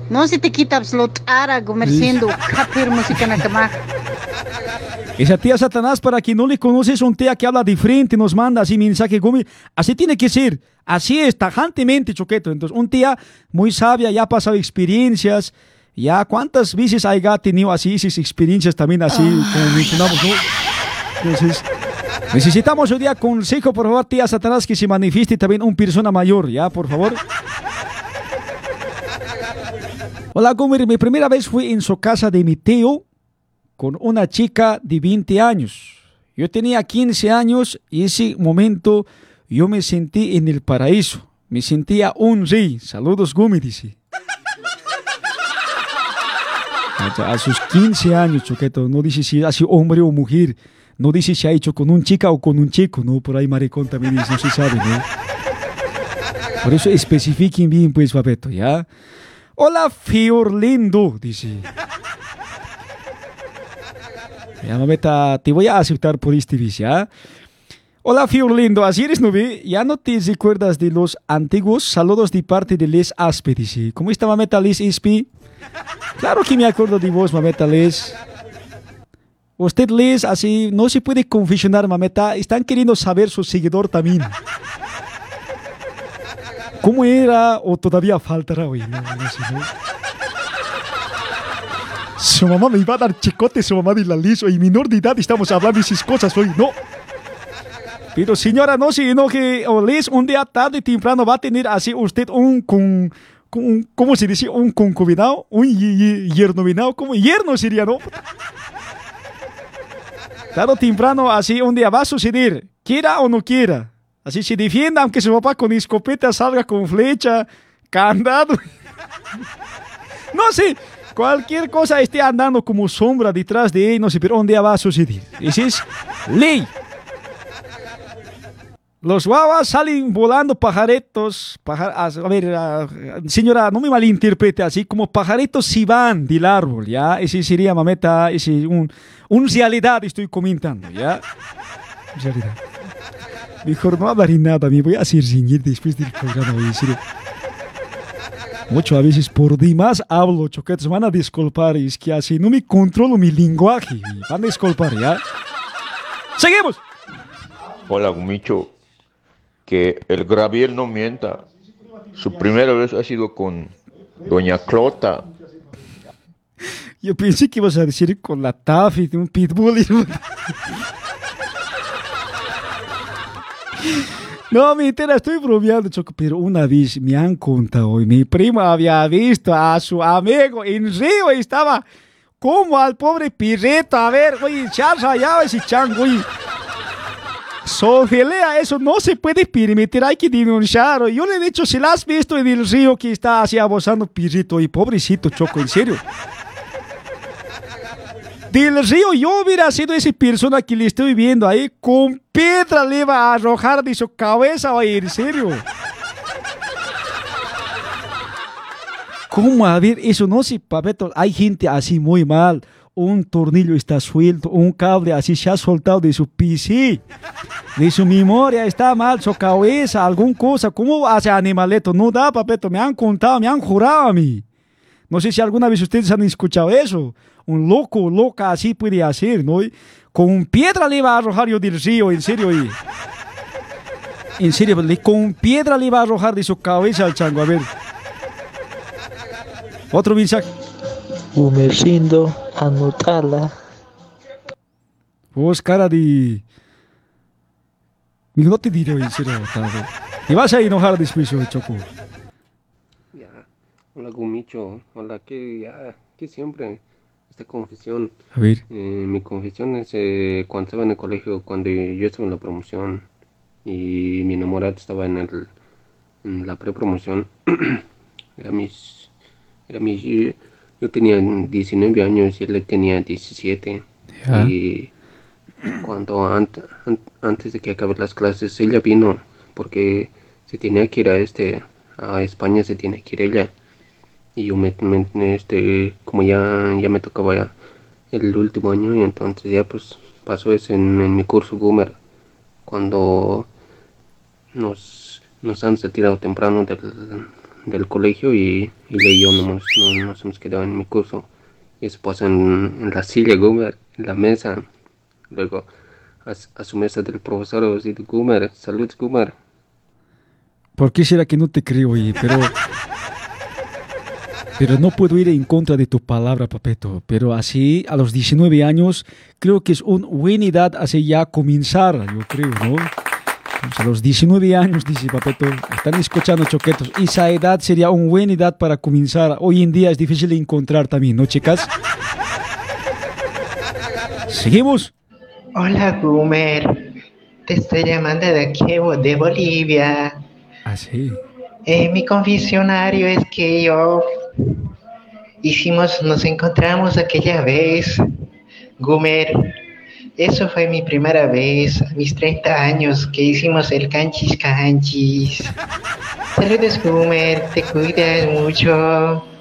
no se te quita absolutar Gumercindo, capir música na cama. Esa tía Satanás, para quien no le conoce, es un tía que habla de frente, nos manda así mensaje, Gumi. Así tiene que ser. Así es, tajantemente, Choqueto. Entonces, un tía muy sabia, ya ha pasado experiencias. Ya, ¿cuántas veces haya tenido así esas experiencias también así, como mencionamos, no? Entonces, necesitamos hoy día consejo, por favor, tía Satanás, que se manifieste también un persona mayor, ¿ya? Por favor. Hola, Gomer. Mi primera vez fue en su casa de mi tío con una chica de 20 años. Yo tenía 15 años y ese momento yo me sentí en el paraíso. Me sentía un rey. Saludos, Gumi, dice. A, sus 15 años, Choqueto, no dice si ha sido hombre o mujer, no dice si ha hecho con un chica o con un chico, ¿no? Por ahí maricón también dice, no se sabe, ¿no? Por eso especifiquen bien, pues, Papeto, ¿ya? Hola, Fiorlindo, dice. Ya, mameta, te voy a aceptar por este bis, ¿ya? Hola, Fiorlindo, así eres, ¿no ve? ¿Ya no te recuerdas de los antiguos? Saludos de parte de Les Aspe, dice. ¿Cómo está, mameta, Les Aspe? Claro que me acuerdo de vos, mameta, Les. Usted, Les, así, no se puede confesionar, mameta. Están queriendo saber su seguidor también. ¿Cómo era o todavía faltará hoy? No, no sé. Su mamá me iba a dar chicote, su mamá de la liso y menor de edad estamos hablando de esas cosas hoy, no. Pero señora, no se enoje, o les un día tarde temprano va a tener así usted un con, un- ¿cómo se dice? Un concubinado, un ye- ye- yernovinado, como yerno sería, ¿no? Tarde o temprano así un día va a suceder, quiera o no quiera. Así se defienda, aunque su papá con escopeta salga con flecha, candado. No sé, cualquier cosa esté andando como sombra detrás de él, no sé, pero un día va a suceder. Esa es ley. Los guaguas salen volando pajaritos. paja- a a ver, ah, señora, no me malinterprete así, como pajaritos si van del árbol, ¿ya? Ese sería, mameta, ese un, un realidad estoy comentando, ¿ya? Realidad. Mejor no hablaré nada, me voy a hacer después del programa, oye, en serio. Mucho a veces por demás hablo, choquetes, van a disculpar, es que así no me controlo mi lenguaje, van a disculpar, ¿ya? ¡Seguimos! Hola, Gumicho. Que el Graviel no mienta. Su primera vez ha sido con Doña Clota. Yo pensé que ibas a decir con la Taffy de un pitbull. No- No, mentira, estoy bromeando, Choco, pero una vez me han contado y mi prima había visto a su amigo en Río y estaba como al pobre pirreto, a ver, oye, se ha rayado ese chango, oye. Sofelea, eso no se puede permitir, hay que denunciarlo. Yo le he dicho, si la has visto en el río que está así abusando pirrito y pobrecito Choco, en serio. Del río yo hubiera sido esa persona que le estoy viendo ahí, con piedra le iba a arrojar de su cabeza, oye, en serio. ¿Cómo? A ver, eso no se, papeto, hay gente así muy mal. Un tornillo está suelto, un cable así se ha soltado de su PC, de su memoria está mal, su cabeza, alguna cosa. ¿Cómo hace animaleto? No da, papeto, me han contado, me han jurado a mí. No sé si alguna vez ustedes han escuchado eso. Un loco, loca así puede hacer, ¿no? Con piedra le va a arrojar yo del río, en serio. y- En serio, le- con piedra le va a arrojar de su cabeza al chango. A ver. Otro mensaje. Gumercindo, anotala. Vos, cara de... No te diré, en serio, Otávio. Te vas a enojar después, oye, Choco. Ya. Hola Gumicho, hola, que ya, que siempre esta confesión. A ver. Eh, mi confesión es eh, cuando estaba en el colegio, cuando yo estaba en la promoción y mi enamorada estaba en, el, en la prepromoción. era mis, era mis, yo tenía 19 años y él tenía 17. Ya. Y cuando an- antes de que acabe las clases, ella vino porque se tenía que ir a este a España, se tiene que ir ella. Y yo me, me- este como ya ya me tocaba ya el último año y entonces ya pues pasó eso en, mi curso Boomer cuando nos nos han retirado temprano del, del colegio y, y yo no, nos- no nos hemos quedado en mi curso. Y eso pasa en, la silla Goomer, en la mesa. Luego a, a su mesa del profesor, de Goomer, salud Goomer. ¿Por qué será que no te creo, oye? Pero... Pero no puedo ir en contra de tu palabra, Papeto. Pero así, a los 19 años, creo que es una buena edad así ya comenzar, yo creo, ¿no? Pues a los 19 años, dice Papeto, están escuchando choquetos. Esa edad sería una buena edad para comenzar. Hoy en día es difícil encontrar también, ¿no, chicas? Seguimos. Hola, Gumer. Te estoy llamando de aquí, de Bolivia. Ah, sí. Eh, mi confesionario es que yo, hicimos, nos encontramos aquella vez, Gumer. Eso fue mi primera vez, a mis 30 años, que hicimos el canchis canchis. Saludos, Gumer, te cuidas mucho.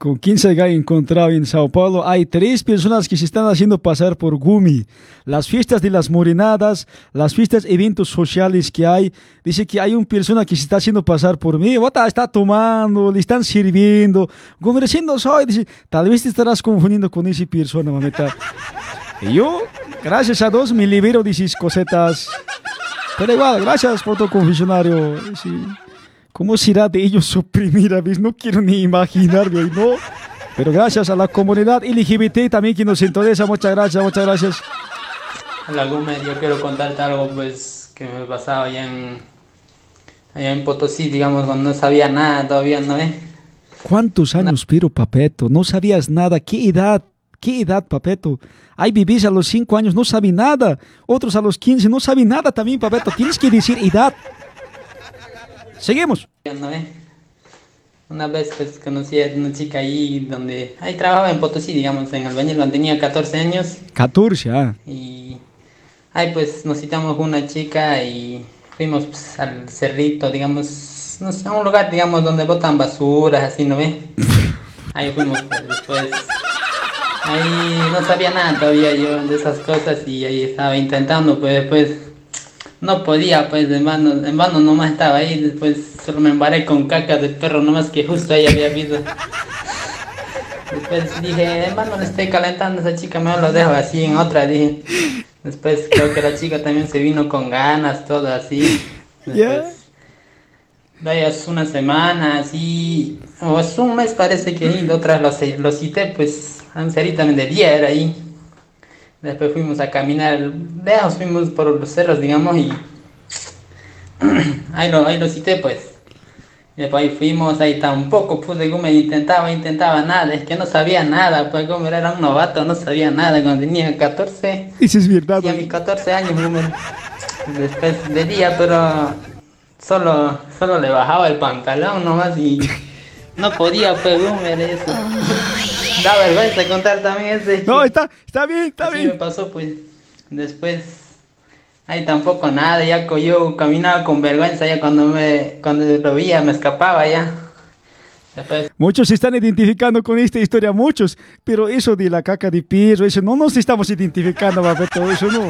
Con 15 que he encontrado en Sao Paulo, hay tres personas que se están haciendo pasar por Gumi. Las fiestas de las morenadas, las fiestas, eventos sociales que hay. Dice que hay una persona que se está haciendo pasar por mí. Bota, está tomando, le están sirviendo. Conversando soy. Dice, tal vez te estarás confundiendo con esa persona, mamita. Y yo, gracias a Dios, me libero de esas cosetas. Pero igual, gracias por tu confesionario. Sí. ¿Cómo será de ellos su primera vez? No quiero ni imaginarme, ¿no? Pero gracias a la comunidad LGBT también que nos sintoniza. Muchas gracias, muchas gracias. Hola Gumer, yo quiero contarte algo pues que me pasaba allá en, allá en Potosí, digamos, cuando no sabía nada todavía, ¿no ves? ¿Cuántos años, pero Papeto? No sabías nada. ¿Qué edad? ¿Qué edad, Papeto? Hay bebés a los 5 años, no saben nada. Otros a los 15 no saben nada también, Papeto. Tienes que decir edad. Seguimos. ¿no ves? Una vez pues conocí a una chica ahí donde, ahí trabajaba en Potosí, digamos, en albañil cuando tenía 14 años. 14, ah. Y ahí pues nos citamos con una chica y fuimos pues, al cerrito, digamos, no sé, a un lugar, digamos, donde botan basuras, así, ¿no ves? Ahí fuimos pues, después. Ahí no sabía nada todavía yo de esas cosas y ahí estaba intentando, pues después no podía, pues en vano, en vano nomás estaba ahí, después solo me embaré con caca de perro, nomás que justo ahí había habido. Después dije, en vano le estoy calentando a esa chica, me lo dejo así en otra, dije. Después creo que la chica también se vino con ganas, todo así. Después, de ahí hace una semana, así, o hace un mes parece que y otras lo, lo cité, pues, a un cerito de día era ahí. Después fuimos a caminar lejos, fuimos por los cerros, digamos, y ahí lo, ahí lo cité, pues. Y después ahí fuimos, ahí tampoco pude Gumer, intentaba, intentaba nada, es que no sabía nada, pues Gumer era un novato, no sabía nada cuando tenía 14. Eso es verdad. Y a mis 14 años, Gumer, después de día, pero solo, solo le bajaba el pantalón nomás y no podía, pues Gumer, eso. Da vergüenza contar también ese. No, está, está bien, está Así bien. me pasó, pues. Después, ahí tampoco nada, ya yo caminaba con vergüenza, ya cuando me, cuando lo veía me escapaba ya. Después, Muchos se están identificando con esta historia, muchos. Pero eso de la caca de perro, eso no nos estamos identificando, Papeto, eso no.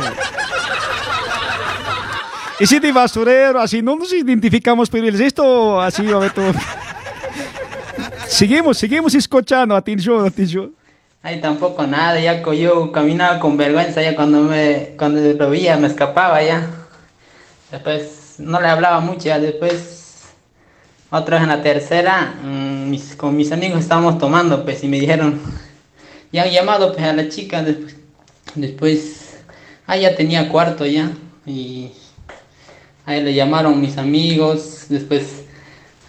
Ese de basurero, así no nos identificamos, pero el resto, así, Papeto. Seguimos, seguimos escuchando, atención, atención. ahí tampoco nada, ya yo caminaba con vergüenza, ya cuando me, cuando lo veía me escapaba ya. Después, no le hablaba mucho, ya después, otra vez en la tercera, mm, con mis amigos estábamos tomando, pues, y me dijeron, ya han llamado pues a la chica, después, después ah, ya tenía cuarto ya, y ahí le llamaron mis amigos, después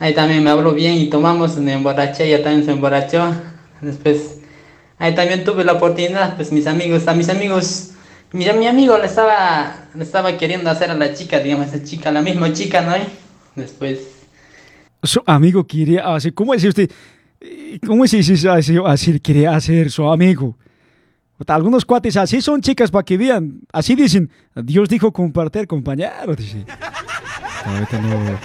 ahí también me habló bien y tomamos, me emborraché, ella también se emborrachó, después ahí también tuve la oportunidad, pues mis amigos, a mis amigos, mira, mi amigo le estaba, le estaba queriendo hacer a la chica, digamos, esa chica, la misma chica, ¿no? Después, Su amigo quería hacer, ¿cómo dice usted? ¿Cómo se dice así quería hacer su amigo? Algunos cuates así son chicas para que vean, así dicen, Dios dijo compartir, compañero, dice. Ahorita no.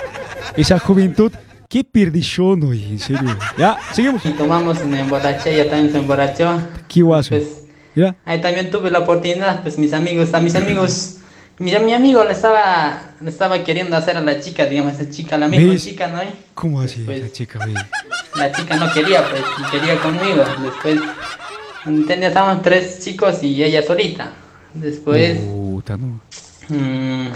Esa juventud, qué perdición, oye, en serio. Ya, seguimos. y tomamos, me emborraché, ella también se emborrachó, Qué guaso. Ya. ahí también tuve la oportunidad, pues mis amigos, a mis amigos, mira, mi amigo le estaba, le estaba queriendo hacer a la chica, digamos, esa chica, la misma ¿Ves? chica, ¿no? ¿Cómo así, la chica, ve? La chica no quería, pues, quería conmigo. Después, tenía, estábamos tres chicos y ella solita. Después, Puta, no. mm,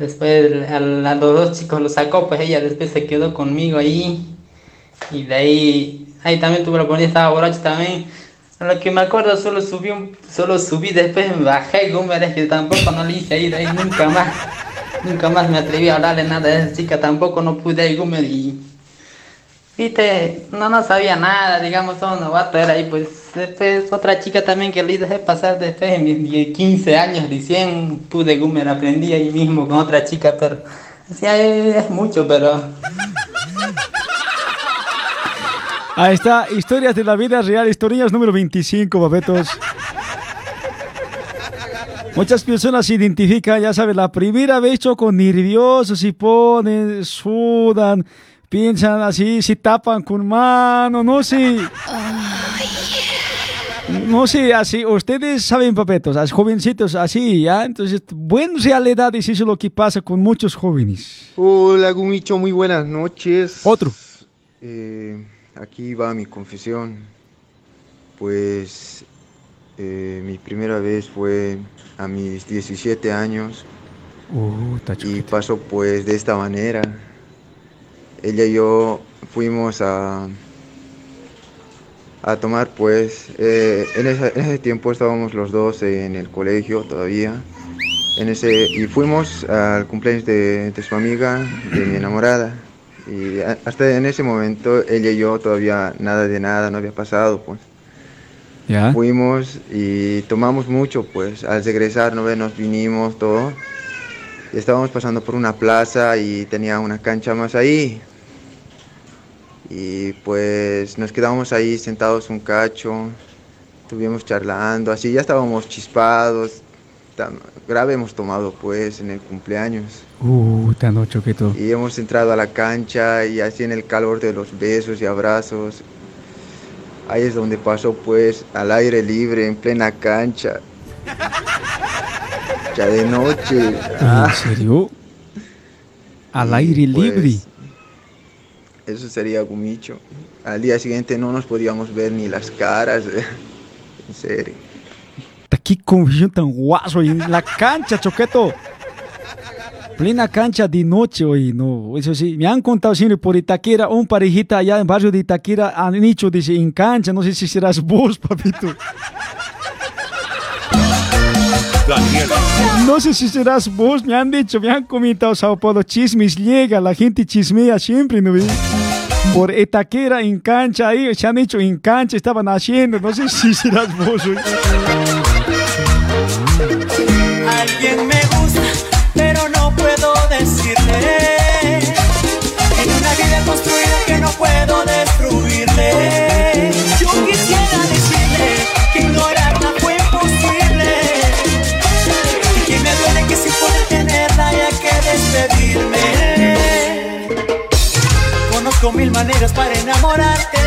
después a, los dos chicos los sacó, pues ella después se quedó conmigo ahí. Y de ahí, ahí también tuve la oportunidad, estaba borracho también. A lo que me acuerdo, solo subí, un, solo subí, después me bajé, es que tampoco no le hice ahí, de ahí nunca más. Nunca más me atreví a hablarle nada a esa chica, tampoco no pude ir, Gumer, y Viste, no, no sabía nada, digamos, todo novato era ahí, pues después otra chica también que le dejé pasar después en mis 10, 15 años recién pude Gumer, aprendí ahí mismo con otra chica, pero así es, mucho, pero Ahí está, historias de la vida real, historias número 25, papetos. Muchas personas se identifican, ya sabes, la primera vez choco nerviosos, se ponen, sudan, piensan así, se tapan con mano, no sé. No sé, así, ustedes saben, papetos, as jovencitos así, ¿ya? Entonces, bueno, sea la edad, eso es lo que pasa con muchos jóvenes. Hola Gumicho, muy buenas noches. Otro. Eh, aquí va mi confesión. Pues eh, mi primera vez fue a mis 17 años Uh, y pasó pues de esta manera. Ella y yo fuimos a, a tomar pues, eh, en, esa- en ese tiempo estábamos los dos en el colegio todavía. En ese, y fuimos al cumpleaños de, de su amiga, de mi enamorada. Y a- hasta en ese momento ella y yo todavía nada de nada, no había pasado pues. ¿Ya? Fuimos y tomamos mucho, pues al regresar ¿no nos vinimos todo. Y estábamos pasando por una plaza y tenía una cancha más ahí. Y pues nos quedamos ahí sentados un cacho, estuvimos charlando, así ya estábamos chispados. Grave hemos tomado pues en el cumpleaños. Uh, esta noche que todo. Y hemos entrado a la cancha y así en el calor de los besos y abrazos. Ahí es donde pasó pues al aire libre, en plena cancha. Ya de noche. Ah, ¿En serio? Al aire pues, libre. Eso sería gumicho. Al día siguiente no nos podíamos ver ni las caras. En serio. Qué confusión tan guaso en la cancha, Choqueto. Plena cancha de noche hoy, no. Eso sí, me han contado siempre por Itaquera, un parejita allá en barrio de Itaquera han dicho, dice, en cancha, no sé si serás vos, papito. Daniel. No sé si serás vos, me han dicho, me han comentado, Sao Paulo, chismes llega, la gente chismea siempre, ¿no ves? Por Itaquera, en cancha, ahí, se han dicho, en cancha estaban haciendo, no sé si serás vos hoy. Alguien me gusta, pero no puedo decirle. En una vida construida que no puedo destruirle. Conozco mil maneras para enamorarte,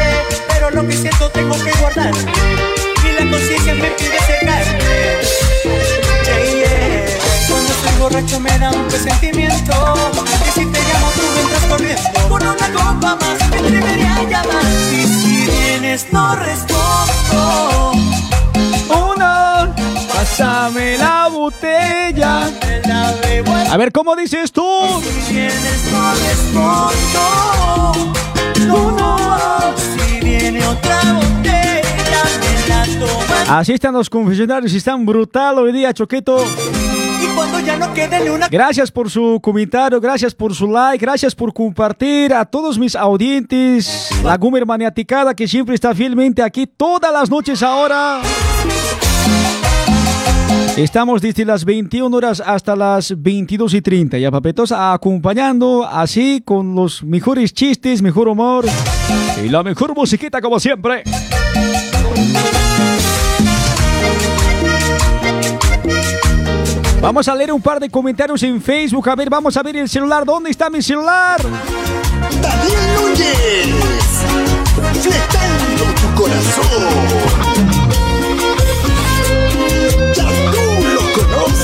pero lo que siento tengo que guardar. Y la conciencia me pide acercarme. Hey, yeah. Cuando estoy borracho me da un presentimiento Que si te llamo tú vendrás corriendo Con una copa más me llamar Y si vienes no respondo pásame la botella. A ver, ¿cómo dices tú? Si vienes no No, Si viene otra botella me la tomas Así están los confesionarios, están brutal hoy día, Choqueto. Gracias por su comentario, gracias por su like, gracias por compartir a todos mis audientes, la Gumer Maniaticada que siempre está fielmente aquí todas las noches ahora. Estamos desde las 21 horas hasta las 22 y 30 y a Papetos acompañando así con los mejores chistes, mejor humor y la mejor musiquita como siempre. Vamos a leer un par de comentarios en Facebook. A ver, vamos a ver el celular. ¿Dónde está mi celular? Daniel Núñez. Fletando tu corazón. Ya tú lo conoces.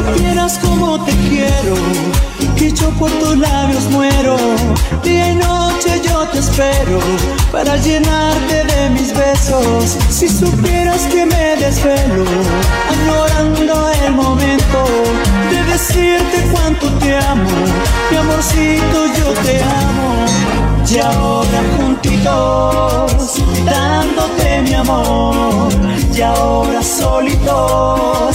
Supieras cómo te quiero, que yo por tus labios muero, día y noche yo te espero para llenarte de mis besos. Si supieras que me desvelo, añorando el momento de decirte cuánto te amo, mi amorcito yo te amo. Y ahora juntitos, dándote mi amor. Y ahora solitos,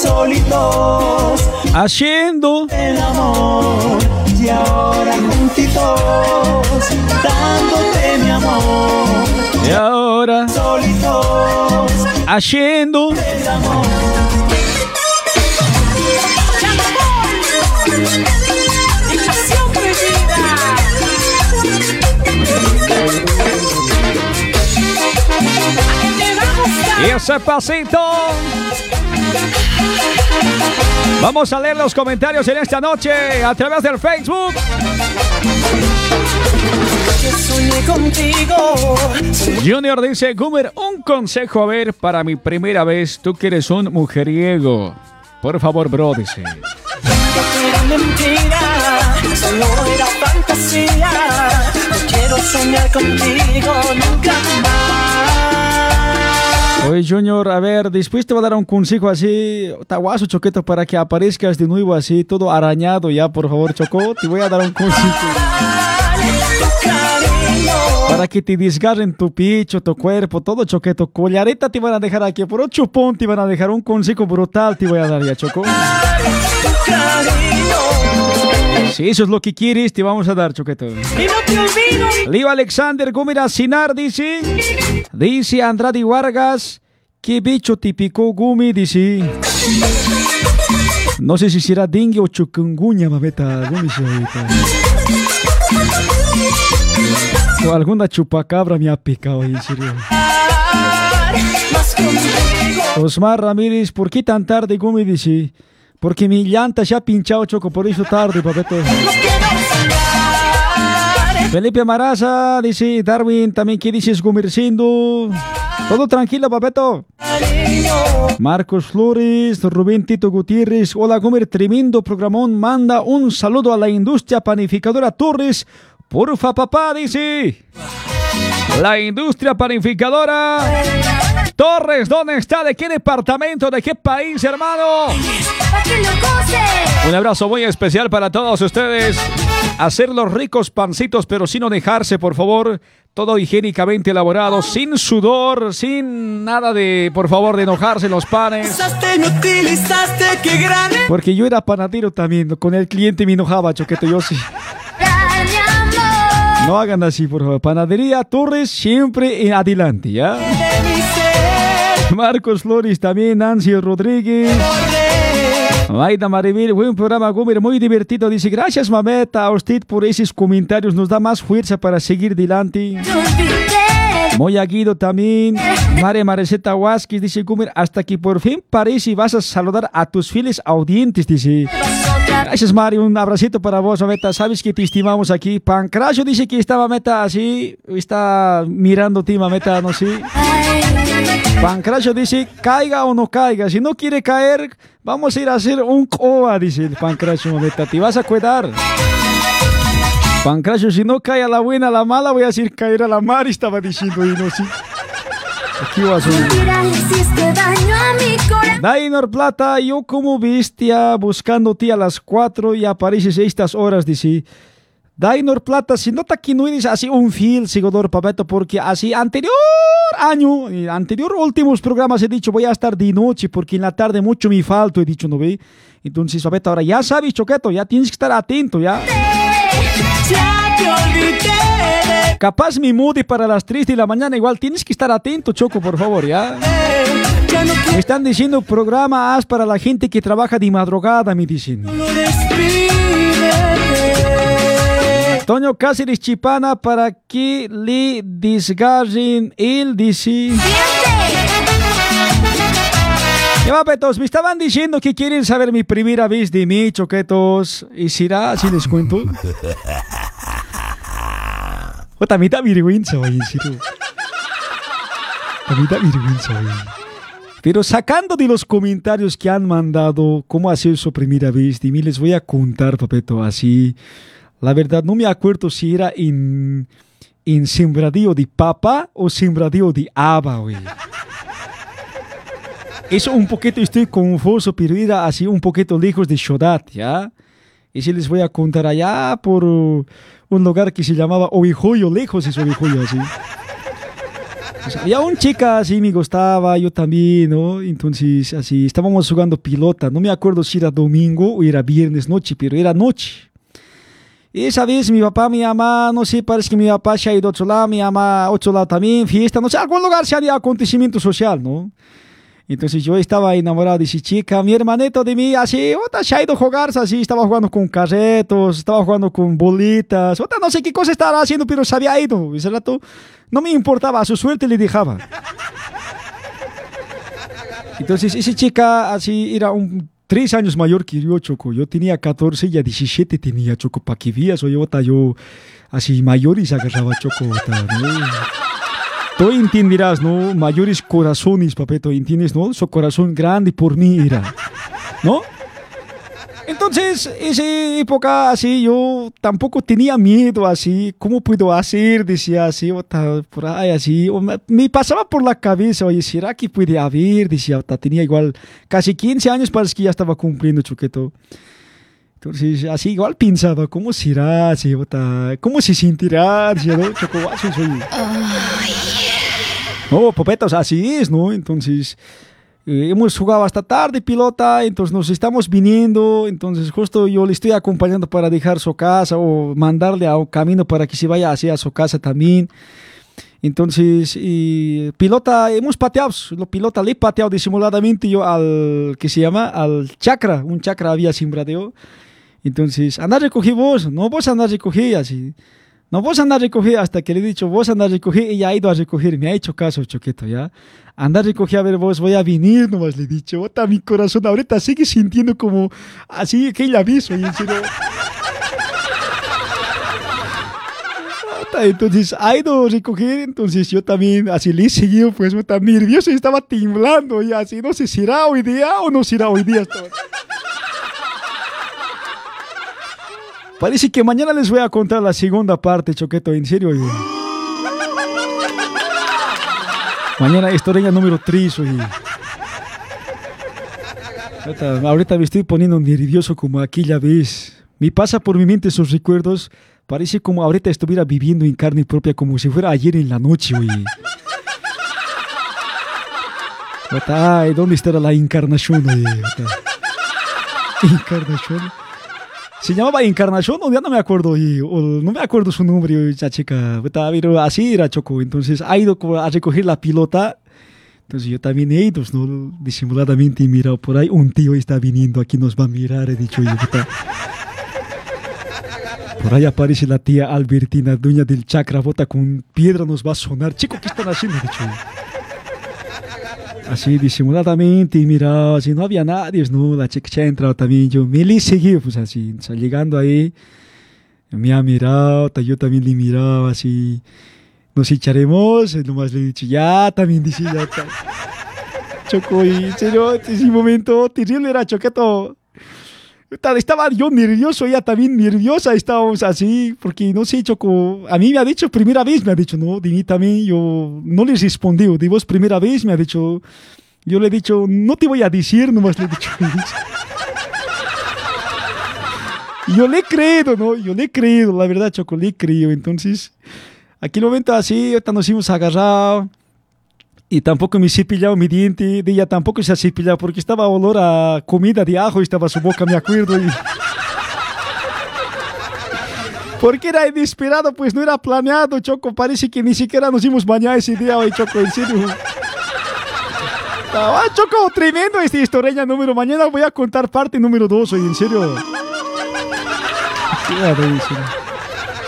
solitos, Haciendo. el amor. Y ahora juntitos, dándote mi amor. Y ahora. Solitos, Haciendo. el amor. Y ese pasito. Vamos a leer los comentarios en esta noche a través del Facebook. Junior dice, Gumer, un consejo a ver para mi primera vez, tú que eres un mujeriego. Por favor, bro, dice. Que era mentira, solo era fantasía. No quiero soñar contigo nunca más. Oye, Junior, a ver, después te voy a dar un consejo así, taguazo, Choqueto, para que aparezcas de nuevo así, todo arañado ya, por favor, Choco. Te voy a dar un consejo. Para que te desgarren tu picho, tu cuerpo, todo, Choqueto. Collareta te van a dejar aquí, por un chupón te van a dejar un consejo brutal, te voy a dar ya, Choco. Si eso es lo que quieres, te vamos a dar, Choqueto. Y no te olvido. Leo Alexander Gómez Sinar dice, dice Andrade Vargas, qué bicho típico Gumi, dice. No sé si será dengue o chikungunya, mameta, Gumi. O alguna chupacabra me ha picado, en serio. Osmar Ramírez, ¿por qué tan tarde, Gumi, dice? Porque mi llanta se ha pinchado, Choco, por eso tarde, papeto. Felipe Maraza dice, Darwin, también, ¿qué dices, Gumircindo? Todo tranquilo, papeto. Marcos Flores, Rubén Tito Gutiérrez, hola Gomer, tremendo programón, manda un saludo a la industria panificadora Torres, porfa papá, dice. La industria panificadora Torres, ¿dónde está? ¿De qué departamento? ¿De qué país, hermano? Un abrazo muy especial para todos ustedes. Hacer los ricos pancitos, pero sin dejarse, por favor. Todo higiénicamente elaborado, sin sudor, sin nada de, por favor, de enojarse en los panes. Usaste, me utilizaste, qué gran Porque yo era panadero también, con el cliente me enojaba, choqueto, yo sí. No hagan así, por favor. Panadería Torres siempre en adelante, ¿ya? Marcos Flores también, Nancy Rodríguez. Maida Maribel, buen programa, Gómez, muy divertido. Dice, gracias, mameta, a usted por esos comentarios. Nos da más fuerza para seguir adelante. Moya Guido también. María Mareceta Huasquez dice, Gómez, hasta que por fin parece vas a saludar a tus fieles audientes, dice. Gracias, Mario. Un abracito para vos, Mameta. Sabes que te estimamos aquí. Pancracio dice que está, Mameta, así. Está mirando ti, Mameta, no sé. Pancracio dice, caiga o no caiga. Si no quiere caer, vamos a ir a hacer un coa, dice el Pancracio. Te vas a cuidar. Pancracio, si no cae a la buena, a la mala, voy a decir caer a la mar, estaba diciendo. Y no, sí. Aquí vas a. Dainor Plata, yo como bestia buscándote a las 4 y apareces a estas horas, dice. Dainor Plata, si nota que no eres así un fiel seguidor, papeto, porque así anterior año, y anterior últimos programas he dicho voy a estar de noche porque en la tarde mucho me falto, he dicho, ¿no ve? Entonces, papeto, ahora ya sabes, Choqueto, ya tienes que estar atento, ya. Capaz mi mood para las 3 de la mañana, igual tienes que estar atento, Choco, por favor, ya. No Me están diciendo programa para la gente que trabaja de madrugada, me dicen. despídete. Toño Cáceres Chipana para que le desgarren él dice. Ya va, petos, me estaban diciendo que quieren saber mi primera vez de mí, choquetos. ¿Y será así les cuento? Puta, me da vergüenza, oye, serio. Me da vergüenza, oye. Pero sacando de los comentarios que han mandado cómo ha sido su primera vez de mí, les voy a contar, papeto, así. La verdad, no me acuerdo si era en, en sembradío de papa o sembradío de haba, güey. Eso un poquito estoy confuso, pero era así un poquito lejos de Shodat, ¿ya? Y si les voy a contar allá por un lugar que se llamaba Ovijoyo, lejos es Ovijoyo, así. Había una chica así, me gustaba, yo también, ¿no? Entonces, así, estábamos jugando pilota. No me acuerdo si era domingo o era viernes noche, pero era noche. Y esa vez mi papá, mi mamá, no sé, parece que mi papá se ha ido a otro lado, mi mamá otro lado también, fiesta, no sé, algún lugar se haría acontecimiento social, ¿no? Entonces yo estaba enamorado de esa chica, mi hermanito de mí, así, otra se ha ido a jugar, así, estaba jugando con carretos, estaba jugando con bolitas, otra no sé qué cosa estaba haciendo, pero se había ido. Ese rato no me importaba, a su suerte le dejaba. Entonces esa chica, así, era un tres años mayor que yo, Choco. Yo tenía 14, ella 17 tenía, Choco, para que vías, oye, otra, yo así mayor y se agarraba, Choco, otra, ¿no? Tú entenderás, ¿no? Mayores corazones, papeto, ¿entiendes, no? Su corazón grande por mí era, ¿no? Entonces, esa época así, yo tampoco tenía miedo así, ¿cómo puedo hacer? Decía así, ota, por ahí así, o me, me pasaba por la cabeza, oye, ¿será que puede haber? Decía, ota, tenía igual casi 15 años, parece que ya estaba cumpliendo chuqueto. Entonces, así igual pensaba, ¿cómo será? Así, ¿Cómo se sentirá? Decía, ¿no? Chocobazo soy. No, popetos, así es, ¿no? Entonces, eh, hemos jugado hasta tarde pilota, entonces nos estamos viniendo, entonces justo yo le estoy acompañando para dejar su casa o mandarle a un camino para que se vaya hacia su casa también. Entonces, y pilota, hemos pateado, lo pilota le he pateado disimuladamente yo al, que se llama? Al chakra, un chakra había sembradeo. Entonces, anda a recoger vos, no vos andar a recoger así. No, vos andar a recoger hasta que le he dicho, vos andar a recoger, ella ha ido a recoger, me ha hecho caso, Choqueto, ¿ya? Andar a recoger, a ver, vos voy a venir, nomás le he dicho, bota mi corazón, ahorita sigue sintiendo como así que ella aviso, y en serio. Entonces, ha ido a recoger, entonces yo también, así le he seguido, pues, bota, nervioso, y estaba temblando, y así, no sé si será hoy día o no será hoy día. Estaba. Parece que mañana les voy a contar la segunda parte, Choqueto, en serio. oye. Mañana historia número 3, oye. Ahorita, ahorita me estoy poniendo nervioso como aquella vez. Me pasa por mi mente esos recuerdos. Parece como ahorita estuviera viviendo en carne propia, como si fuera ayer en la noche, oye. Ay, ¿dónde estará la encarnación, oye? Encarnación. Se llamaba Encarnación, o ya no me acuerdo, y, o no me acuerdo su nombre, esa chica, pero así era Choco. Entonces ha ido a recoger la pilota. Entonces yo también he ido, ¿no? disimuladamente, y mirado por ahí, un tío está viniendo, aquí nos va a mirar, he dicho yo. Por ahí aparece la tía Albertina, dueña del chakra, bota con piedra, nos va a sonar. Chico, ¿qué están haciendo? He dicho yo. Así disimuladamente, y mira, así no había nadie, ¿no? La chica se ha entrado también, yo me le seguí, pues así, o sea, llegando ahí, me ha mirado, ta- yo también le miraba, así, nos echaremos, nomás le he dicho, ya, también dice, ya, ta. Choco, y serio, ese momento terrible era choqueto. Estaba yo nervioso, ella también nerviosa, estábamos así, porque no sé, Choco, a mí me ha dicho primera vez, me ha dicho, no, mí también, yo no le respondí, de vos primera vez me ha dicho, yo le he dicho, no te voy a decir, nomás le he dicho. Yo le he creído, ¿no? Yo le he creído, la verdad, Choco, le he creído. Entonces, aquel momento así, ahorita nos hemos agarrado. Y tampoco me cepillado mi diente, de ella tampoco se ha cepillado porque estaba olor a comida de ajo, estaba su boca, me acuerdo. y- Porque era inesperado, pues no era planeado, Choco. Parece que ni siquiera nos dimos bañar ese día hoy, Choco, en serio. Ah, Choco, tremendo esta historia número. Mañana voy a contar parte número dos, hoy, en serio.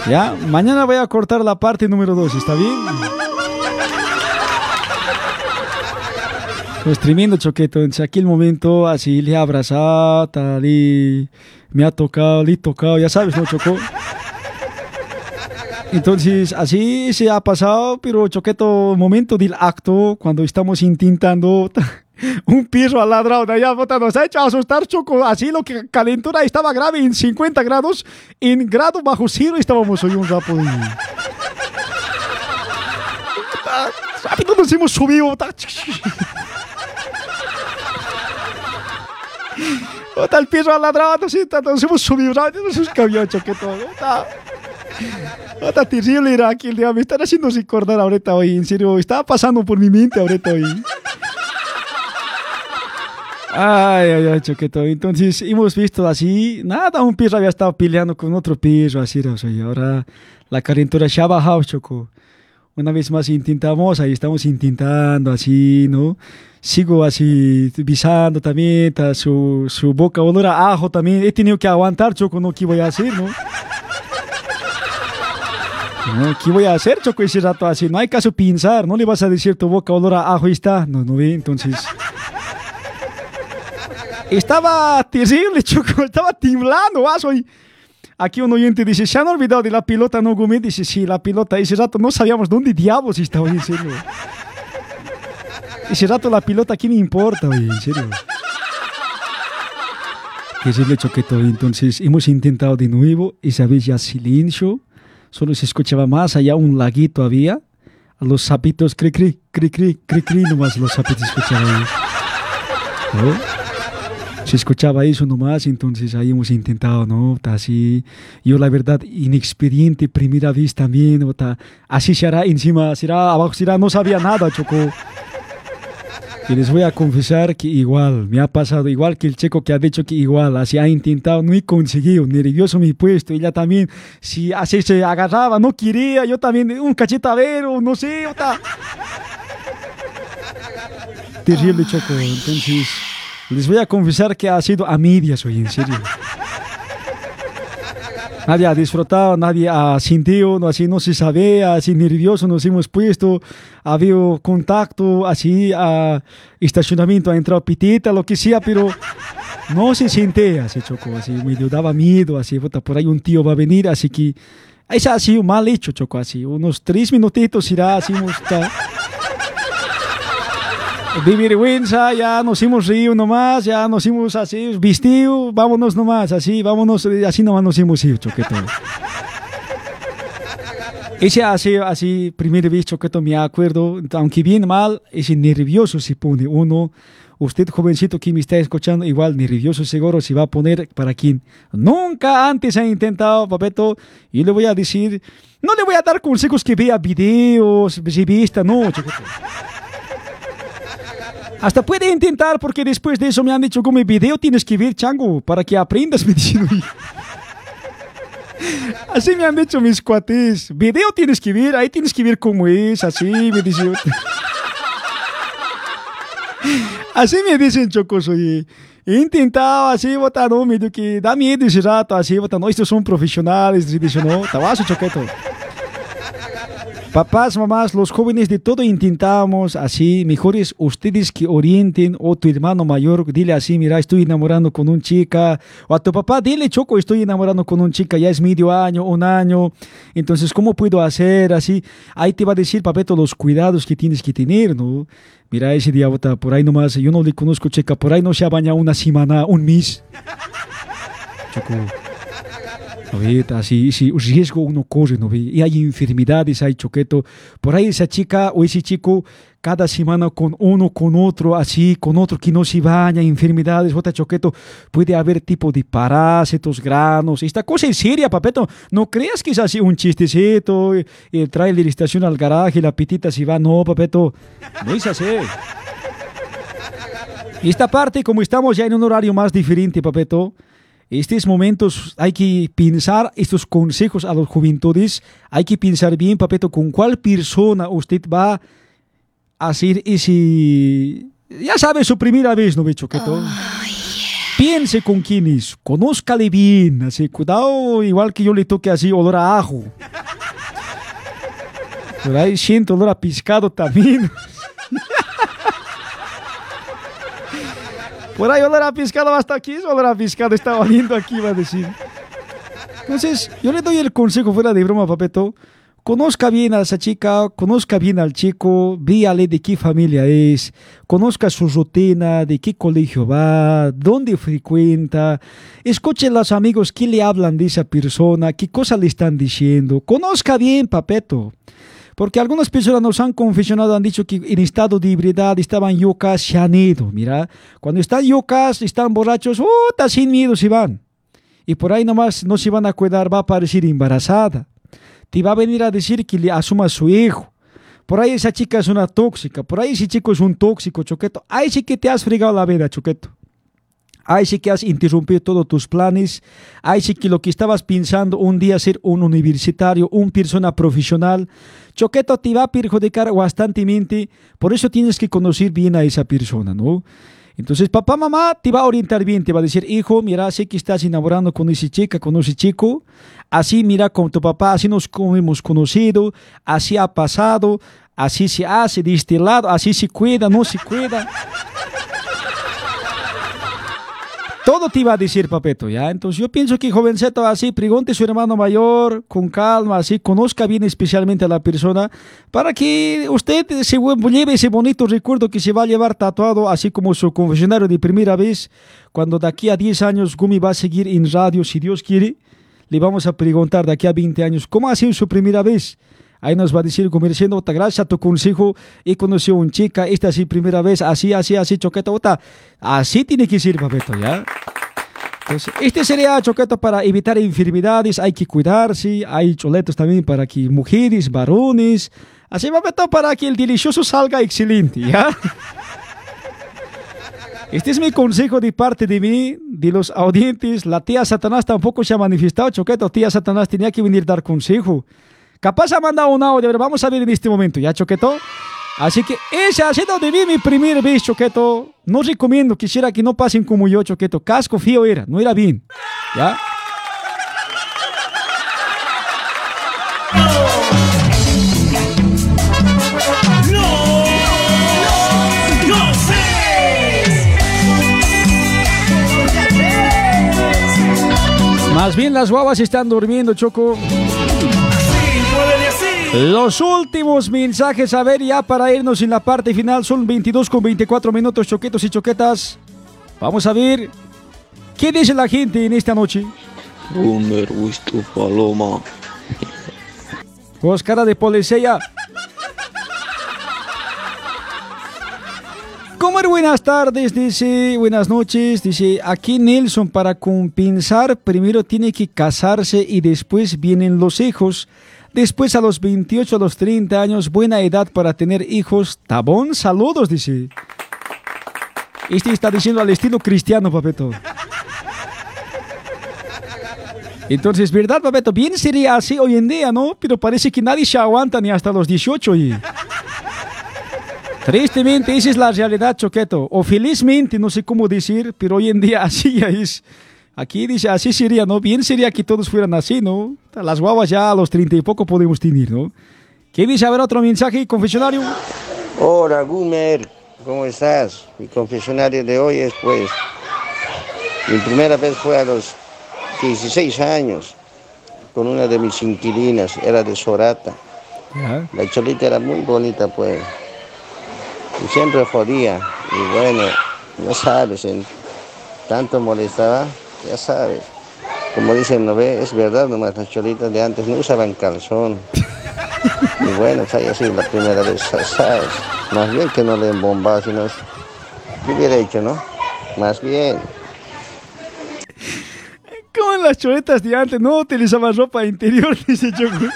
Ya, mañana voy a cortar la parte número dos, ¿está bien? Pues tremendo choqueto. Entonces, aquí el momento, así le he abrazado, tal, y me ha tocado, le he tocado, ya sabes, ¿no, Chocó? Entonces, así se ha pasado, pero choqueto, momento del acto, cuando estamos intentando, un perro al de allá, bota, nos ha hecho asustar, Choco. Así lo que calentura estaba grave en 50 grados, en grado bajo cero estábamos hoy un rato. y- Rápido nos hemos subido. Ta- Bota el al ladrado, nos hemos subido, nos hemos cambiado, choqueto. Bota. Está terrible era aquí el día. Me están haciendo recordar ahorita hoy. En serio, estaba pasando por mi mente ahorita hoy. Ay, ay, ay, choqueto. Entonces, hemos visto así. Nada, un perro había estado peleando con otro perro. Así o sea, y ahora la calentura se ha bajado, choco. Una vez más intentamos, ahí estamos intentando así, ¿no? Sigo así, visando también, ta, su, su boca olor a ajo también. He tenido que aguantar, choco, ¿no? ¿Qué voy a hacer, no? No, ¿Qué voy a hacer, Choco, ese rato así? No hay caso pensar, no le vas a decir tu boca olor a ajo y está. No, no ve, entonces. Estaba terrible, Choco, estaba temblando, ah, soy. Aquí un oyente dice, ¿se han olvidado de la pilota, no, Gumi? Dice, sí, la pilota. Ese rato no sabíamos dónde diablos estaba, en serio. Ese rato la pilota, ¿qué me importa, oye? En serio. Terrible, Choqueto. Entonces, hemos intentado de nuevo, esa vez ya silencio. Solo se escuchaba más allá un laguito había. Los sapitos, cri, cri, cri, cri, cri, cri, nomás los sapitos escuchaban. Se escuchaba eso nomás, entonces ahí hemos intentado, ¿no? Ta, Así, yo la verdad, inexperiente, primera vez también. Ta, Así será, encima será, abajo será, no sabía nada, Choco. Y les voy a confesar que igual, me ha pasado igual que el checo que ha dicho que igual, así ha intentado, no he conseguido, nervioso mi puesto, ella también, si así se agarraba, no quería, yo también, un cachetadero, no sé, otra. Terrible choco, entonces, les voy a confesar que ha sido a medias hoy, en serio. Nadie ha disfrutado, nadie ha sentido, no, así no se sabe, así nervioso nos hemos puesto, ha habido contacto, así a estacionamiento, ha entrado pitita, lo que sea, pero no se siente así, Choco, así medio daba miedo, así, por ahí un tío va a venir, así que ese ha sido mal hecho, Choco, así, unos tres minutitos irá, así, está- de vergüenza, ya nos hemos reído nomás, ya nos hemos así vestido, vámonos nomás, así, vámonos, así nomás nos hemos ido, Choqueto. Ese así, así, primera vez, Choqueto, me acuerdo, aunque bien mal, ese nervioso se pone uno. Usted, jovencito que me está escuchando, igual nervioso seguro se va a poner para quien nunca antes ha intentado, papeto. Y le voy a decir, no le voy a dar consejos que vea videos, revista, no, Choqueto. Hasta puede intentar porque después de eso me han dicho como video tienes que ver, chango, para que aprendas, me. Así me han dicho mis cuates. Video tienes que ver, ahí tienes que ver cómo es, así me dicen. Así me dicen chocos, oye. He intentado así, botar, no, medio que da miedo ese rato, así, botar, no, estos son profesionales, así, dice, no, tabazo, choqueto. Papás, mamás, los jóvenes de todo intentamos así, mejores ustedes que orienten o tu hermano mayor, dile así, mira, estoy enamorando con un chica, o a tu papá, dile, Choco, estoy enamorando con un chica, ya es medio año, un año, entonces, ¿cómo puedo hacer así? Ahí te va a decir, papeto, los cuidados que tienes que tener, ¿no? Mira, ese día, bota, por ahí nomás, yo no le conozco chica, por ahí no se ha bañado una semana, un mes. Choco. ¿No ve? Así, si riesgo uno corre, ¿no ve? Y hay enfermedades, hay choqueto. Por ahí esa chica o ese chico cada semana con uno, con otro, así, con otro que no se baña, enfermedades, otra choqueto. Puede haber tipo de parásitos, granos. Esta cosa es seria, papeto. No creas que es así un chistecito, el trailer estaciona al garaje, la pitita se va. No, papeto. No es así. Y esta parte, como estamos ya en un horario más diferente, papeto, estos momentos hay que pensar estos consejos a los juventudes, hay que pensar bien, papeto, con cuál persona usted va a hacer ese, ya sabe, su primera vez, ¿no, bicho? Que todo. Piense con quién es, conózcale bien, así, cuidado, igual que yo le toque así olor a ajo. Por ahí siento olor a pescado también. Por ahí olor a pescado hasta aquí, es olor a pescado está oliendo aquí, va a decir. Entonces, yo le doy el consejo fuera de broma, papeto. Conozca bien a esa chica, conozca bien al chico, víale de qué familia es, conozca su rutina, de qué colegio va, dónde frecuenta, escuche a los amigos qué le hablan de esa persona, qué cosas le están diciendo. Conozca bien, papeto. Porque algunas personas nos han confesionado, han dicho que en estado de ebriedad estaban yocas, se han ido. Mira, cuando están yocas, están borrachos, ¡oh, está sin miedo se van! Y por ahí nomás no se van a cuidar, va a aparecer embarazada. Te va a venir a decir que le asuma a su hijo. Por ahí esa chica es una tóxica, por ahí ese chico es un tóxico, Choqueto. Ahí sí que te has fregado la vida, Choqueto. Ahí sí que has interrumpido todos tus planes. Ahí sí que lo que estabas pensando un día ser un universitario, un persona profesional, Choqueto te va a perjudicar bastantemente. Por eso tienes que conocer bien a esa persona, ¿no? Entonces, papá, mamá te va a orientar bien, te va a decir, hijo, mira, sé que estás enamorando con esa chica, con ese chico, así mira con tu papá, así nos hemos conocido, así ha pasado, así se hace de este lado, así se cuida, no se cuida. Todo te iba a decir, papeto, ¿ya? Entonces yo pienso que jovencito así, pregunte a su hermano mayor con calma, así, conozca bien especialmente a la persona, para que usted se lleve ese bonito recuerdo que se va a llevar tatuado, así como su confesionario de primera vez, cuando de aquí a 10 años Gumi va a seguir en radio, si Dios quiere, le vamos a preguntar de aquí a 20 años, ¿cómo ha sido su primera vez? Ahí nos va a decir, como diciendo, "Ota, gracias a tu consejo, he conocido a una chica, esta es primera vez, así, así, así, choqueta, ota. Así tiene que ser, papeto, ¿ya? Entonces, este sería choqueto para evitar enfermedades, hay que cuidarse, hay choletos también para que mujeres, varones, así papeto para que el delicioso salga excelente, ¿ya? Este es mi consejo de parte de mí, de los audientes. La tía Satanás tampoco se ha manifestado, Choqueto. Tía Satanás tenía que venir a dar consejo. Capaz ha mandado un audio, pero vamos a ver en este momento, ¿ya, Choqueto? Así que esa ha sido mi primera vez, Choqueto. No recomiendo, quisiera que no pasen como yo, Choqueto. Casco fío era, no era bien, ¿ya? Más bien las guavas están durmiendo, Choco. Los últimos mensajes, a ver, ya para irnos en la parte final, son 22 con 24 minutos, choquetos y choquetas. Vamos a ver qué dice la gente en esta noche. Boomer, tu paloma. Vos, cara de policía. Comer buenas tardes, dice, buenas noches, dice, aquí Nelson para compensar primero tiene que casarse y después vienen los hijos. Después a los 28, a los 30 años, buena edad para tener hijos. Tabón, saludos, dice. Este está diciendo al estilo cristiano, papeto. Entonces, ¿verdad, papeto? Bien sería así hoy en día, ¿no? Pero parece que nadie se aguanta ni hasta los 18 y... Tristemente, esa es la realidad, Choqueto. O felizmente, no sé cómo decir, pero hoy en día así ya es. Aquí dice, así sería, ¿no? Bien sería que todos fueran así, ¿no? Las guaguas ya a los 30 y poco podemos tener, ¿no? ¿Qué dice? A ver, otro mensaje, confesionario. Hola, Gumer, ¿cómo estás? Mi confesionario de hoy es pues, mi primera vez fue a los 16 años con una de mis inquilinas, era de Sorata. La cholita era muy bonita pues, y siempre jodía, y bueno, ya sabes, en tanto molestaba, ya sabes. Como dicen, no ve, es verdad, nomás las cholitas de antes no usaban calzón. Y bueno, esa ha sido la primera vez, ¿sabes? Más bien que no le embombado, sino... ¿Qué hubiera hecho, no? Más bien. Como en las choletas de antes, no utilizaban ropa interior, dice Choco.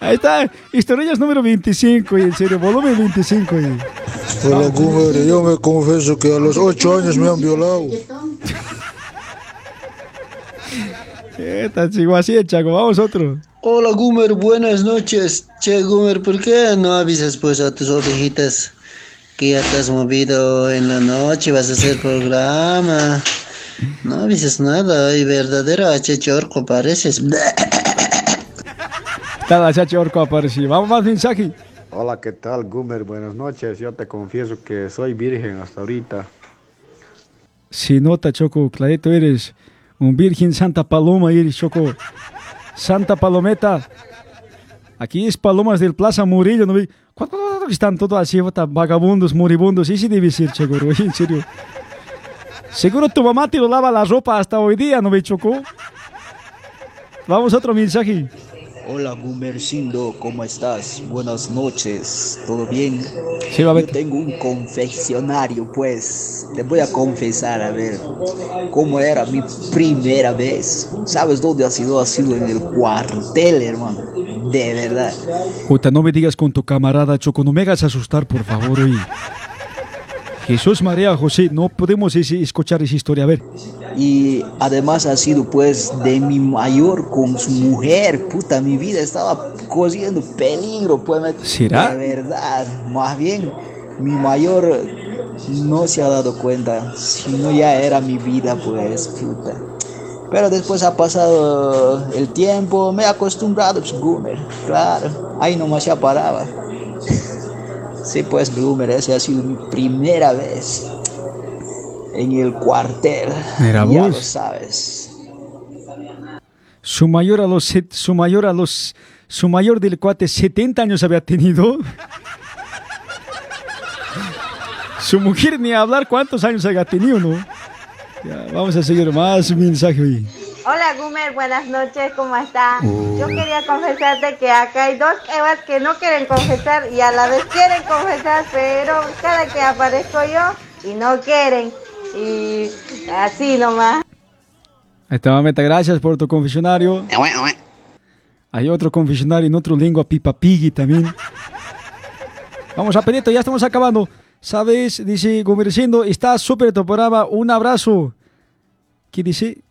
Ahí está, historias número 25, y en serio, volumen 25. Y... Hola, Gumer, yo me confieso que a los 8 años me han violado. ¿Qué tal, chico? Así Chaco, vamos otro. Hola Gumer, buenas noches. Che Gumer, ¿por qué no avisas pues a tus ovejitas que ya te has movido en la noche, vas a hacer programa? No avisas nada, y verdadero achechorco pareces. Está la chacha orco apareció. Vamos más mensaje. Hola, ¿qué tal, Gumer? Buenas noches. Yo te confieso que soy virgen hasta ahorita. Si nota, Choco, clarito eres un virgen Santa Paloma, eres, Choco. Santa Palometa. Aquí es Palomas del Plaza Murillo, ¿no? ¿Cuánto están todos así, vagabundos, moribundos? Y sí debe ser, Choco, en serio. Seguro tu mamá te lo lava la ropa hasta hoy día, ¿no ve, Choco? Vamos a otro mensaje. Hola Gumercindo, ¿cómo estás? Buenas noches, ¿todo bien? Sí, va a ver. Yo tengo un confeccionario, pues. Te voy a confesar, a ver, cómo era mi primera vez. ¿Sabes dónde ha sido? Ha sido en el cuartel, hermano. De verdad. Jota, no me digas con tu camarada, Choco, no me hagas asustar, por favor, oye. Jesús María José, no podemos escuchar esa historia, a ver. Y además ha sido pues de mi mayor con su mujer. Puta, mi vida estaba corriendo peligro, pues. ¿Será? De verdad, más bien, mi mayor no se ha dado cuenta, sino ya era mi vida, pues, puta. Pero después ha pasado el tiempo, me he acostumbrado, pues, Gumer, claro, ahí nomás ya paraba. Sí, pues, Gumer, esa ha sido mi primera vez en el cuartel. Mira ya vos. lo sabes. Su mayor a los su mayor a los su mayor del cuate 70 años había tenido. Su mujer ni a hablar cuántos años había tenido, ¿no? Ya, vamos a seguir más mensaje hoy. Hola Gumer, buenas noches, ¿cómo está? Yo quería confesarte que acá hay dos Evas que no quieren confesar y a la vez quieren confesar, pero cada que aparezco yo y no quieren. Y así nomás. Ahí está, mameta, gracias por tu confesionario. Hay otro confesionario en otro lengua, Pipa Piggy también. Vamos a Peneto, ya estamos acabando. ¿Sabes? Dice Gomerciendo, está súper tu programa. Un abrazo. ¿Qué dice?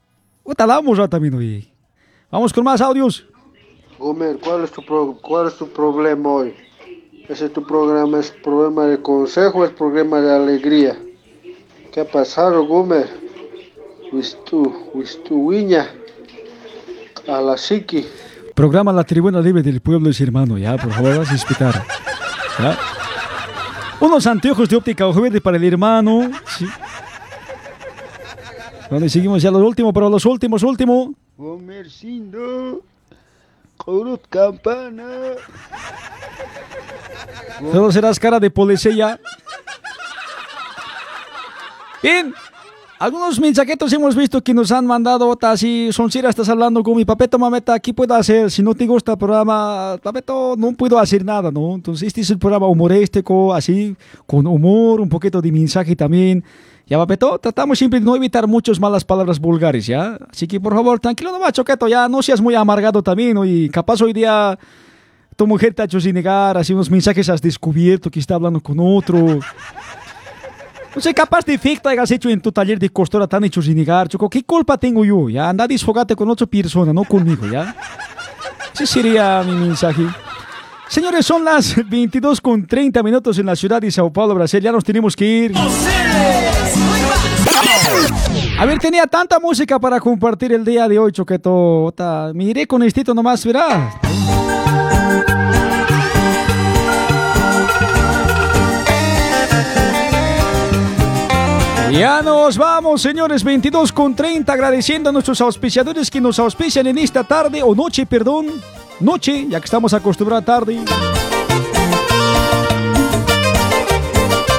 Puta, la vamos a hoy. Vamos con más audios. Gomer, ¿cuál es tu pro- cuál es tu problema hoy? Ese es tu programa, es problema de consejo, es problema de alegría. ¿Qué ha pasado, Gomer? Wistu, wistu viña, a la psiqui. Programa La Tribuna Libre del Pueblo es hermano, ya, por favor, vas a respetar. Unos anteojos de óptica verde para el hermano. Sí. Bueno, y seguimos ya lo último, pero los últimos, último. Gomercindo, corut campana. Solo serás cara de policía. Bien. Algunos mensajetos hemos visto que nos han mandado otas y son si estás hablando con mi papeto mameta, ¿qué puedo hacer? Si no te gusta el programa, papeto, no puedo hacer nada, ¿no? Entonces este es el programa humorístico, así, con humor, un poquito de mensaje también. Ya, papeto, tratamos siempre de no evitar muchas malas palabras vulgares, ¿ya? Así que por favor, tranquilo nomás, choqueto, ya no seas muy amargado también. Y capaz hoy día tu mujer te ha hecho sin negar, así unos mensajes has descubierto que está hablando con otro. No sé, capaz de efecto hayas hecho en tu taller de costura tan hecho sin negar, Choco. ¿Qué culpa tengo yo? Ya, anda a desfogarte con otra persona, no conmigo, ¿ya? Ese sería mi mensaje. Señores, son las 22 con 30 minutos en la ciudad de Sao Paulo, Brasil. Ya nos tenemos que ir. A ver, tenía tanta música para compartir el día de hoy, Choqueto. Me iré con estito nomás, verás. Ya nos vamos, señores, 22 con 30, agradeciendo a nuestros auspiciadores que nos auspician en esta tarde, o noche, perdón, noche, ya que estamos acostumbrados tarde.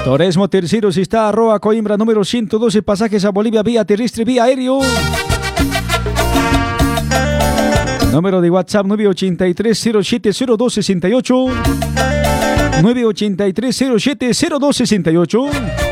Toresmo Terceros está arroba Coimbra número 112, pasajes a Bolivia vía terrestre, vía aéreo. Número de WhatsApp 983-070268. 983-070268.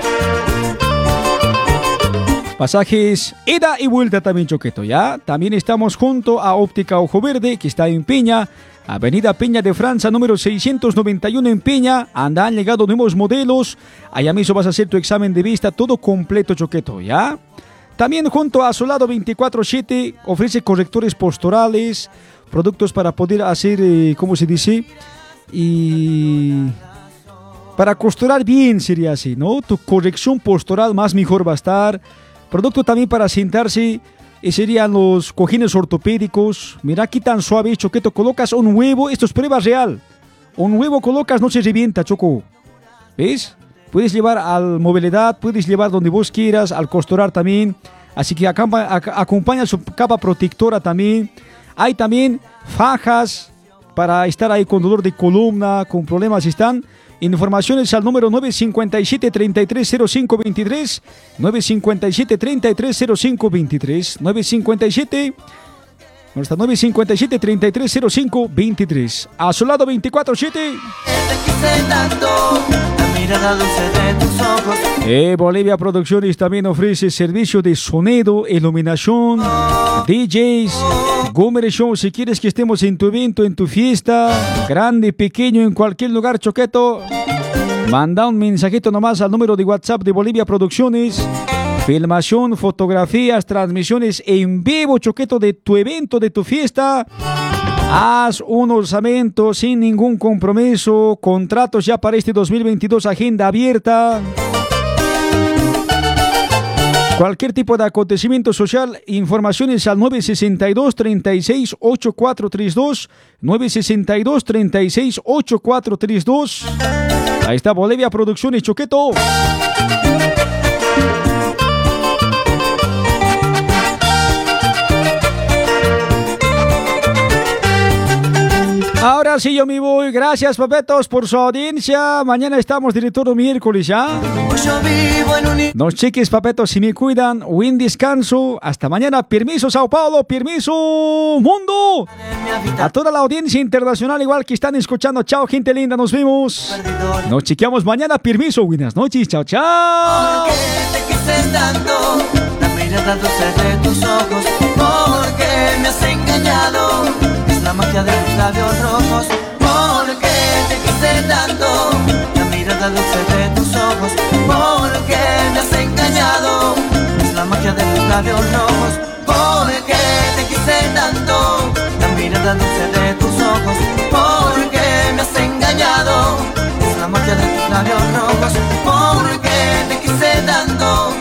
Pasajes ida y vuelta también Choqueto, ¿ya? También estamos junto a Óptica Ojo Verde, que está en Peña, Avenida Peña de Francia, número 691 en Peña. Anda, han llegado nuevos modelos. Allá mismo vas a hacer tu examen de vista, todo completo Choqueto, ¿ya? También junto a Solado 24-7 ofrece correctores posturales, productos para poder hacer, eh, ¿cómo se dice? Y para costurar bien sería así, ¿no? Tu corrección postural más mejor va a estar. Producto también para sentarse y serían los cojines ortopédicos. Mira qué tan suave, choqueto. Colocas un huevo, esto es prueba real. un huevo colocas, no se revienta, Choco. ¿Ves? Puedes llevar al movilidad, puedes llevar donde vos quieras, al costurar también. Así que acampa- ac- acompaña su capa protectora también. Hay también fajas para estar ahí con dolor de columna, con problemas están. Informaciones al número 957 330523 957 330523 957 ¿Dónde está? 957 330523 A su lado 247 quise tanto, la mirada dulce de tus ojos. Eh, Bolivia Producciones también ofrece servicio de sonido, iluminación, DJs, Gomer Show. Si quieres que estemos en tu evento, en tu fiesta, grande, pequeño, en cualquier lugar, Choqueto, manda un mensajito nomás al número de WhatsApp de Bolivia Producciones. Filmación, fotografías, transmisiones en vivo, Choqueto, de tu evento, de tu fiesta. Haz un orçamento sin ningún compromiso. Contratos ya para este 2022, agenda abierta. Cualquier tipo de acontecimiento social, informaciones al 962 36 8432 962 36 8432 Ahí está Bolivia Producciones Choqueto. Sí yo me voy. Gracias, papetos, por su audiencia. Mañana estamos director miércoles, ¿ya? Yo vivo en un Nos cheques, papetos, si me cuidan. Buen descanso. Hasta mañana. Permiso, Sao Paulo. Permiso, mundo. A toda la audiencia internacional, igual que están escuchando. Chao, gente linda. Nos vemos. Nos chequeamos mañana. Permiso. Buenas noches. Chao, chao. la mirada dulce de tus ojos, porque me has engañado, la magia de tus labios rojos, porque te quise tanto, la mirada dulce de tus ojos, porque me has engañado, es la magia de tus labios rojos, porque te quise tanto, la mirada dulce de tus ojos, porque me has engañado, es la magia de tus labios rojos, porque te quise tanto,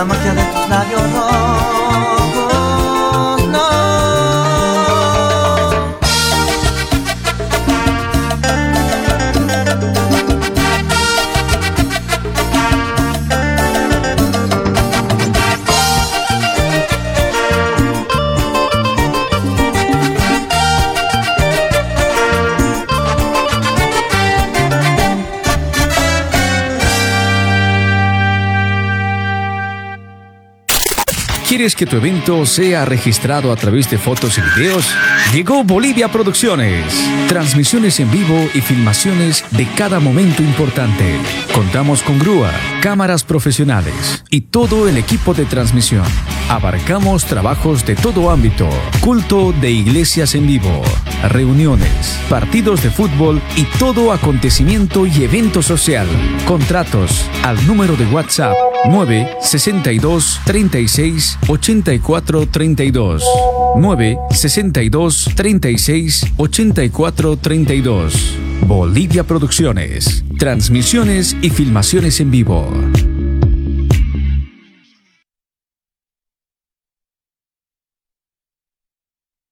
es la magia de tus labios rojos, ¿Quieres que tu evento sea registrado a través de fotos y videos? Llegó Bolivia Producciones. Transmisiones en vivo y filmaciones de cada momento importante. Contamos con grúa, cámaras profesionales y todo el equipo de transmisión. Abarcamos trabajos de todo ámbito. Culto de iglesias en vivo, reuniones, partidos de fútbol y todo acontecimiento y evento social. Contratos al número de WhatsApp 962 36 84 32 962 36 84 32 Bolivia Producciones. Transmisiones y filmaciones en vivo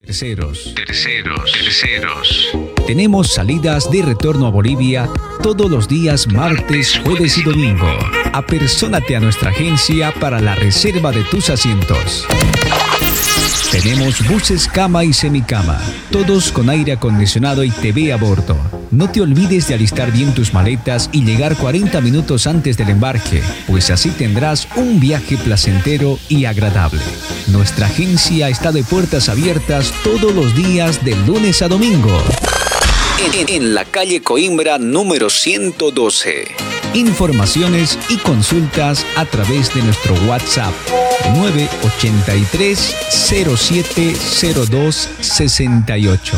Terceros. Terceros. Terceros. Tenemos salidas de retorno a Bolivia todos los días martes, jueves y domingo. Apersónate a nuestra agencia para la reserva de tus asientos. Tenemos buses cama y semicama, todos con aire acondicionado y TV a bordo. No te olvides de alistar bien tus maletas y llegar 40 minutos antes del embarque, pues así tendrás un viaje placentero y agradable. Nuestra agencia está de puertas abiertas todos los días de lunes a domingo. En, en la calle Coimbra número 112. Informaciones y consultas a través de nuestro WhatsApp 983 0702 68.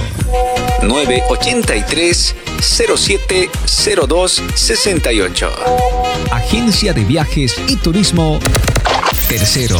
983 0702 68. Agencia de Viajes y Turismo Tercero.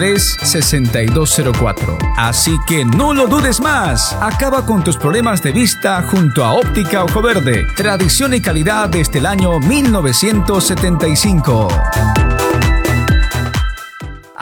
6204. Así que no lo dudes más. Acaba con tus problemas de vista junto a Óptica Ojo Verde. Tradición y calidad desde el año 1975.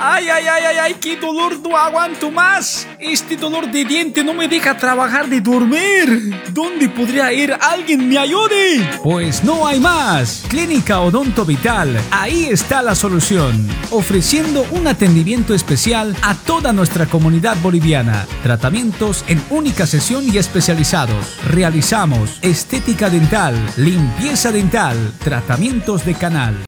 Ay, ay, ay, ay, ay, qué dolor, no aguanto más. Este dolor de diente no me deja trabajar de dormir. ¿Dónde podría ir? ¿Alguien me ayude? Pues no hay más. Clínica Odonto Vital, ahí está la solución. Ofreciendo un atendimiento especial a toda nuestra comunidad boliviana. Tratamientos en única sesión y especializados. Realizamos estética dental, limpieza dental, tratamientos de canal.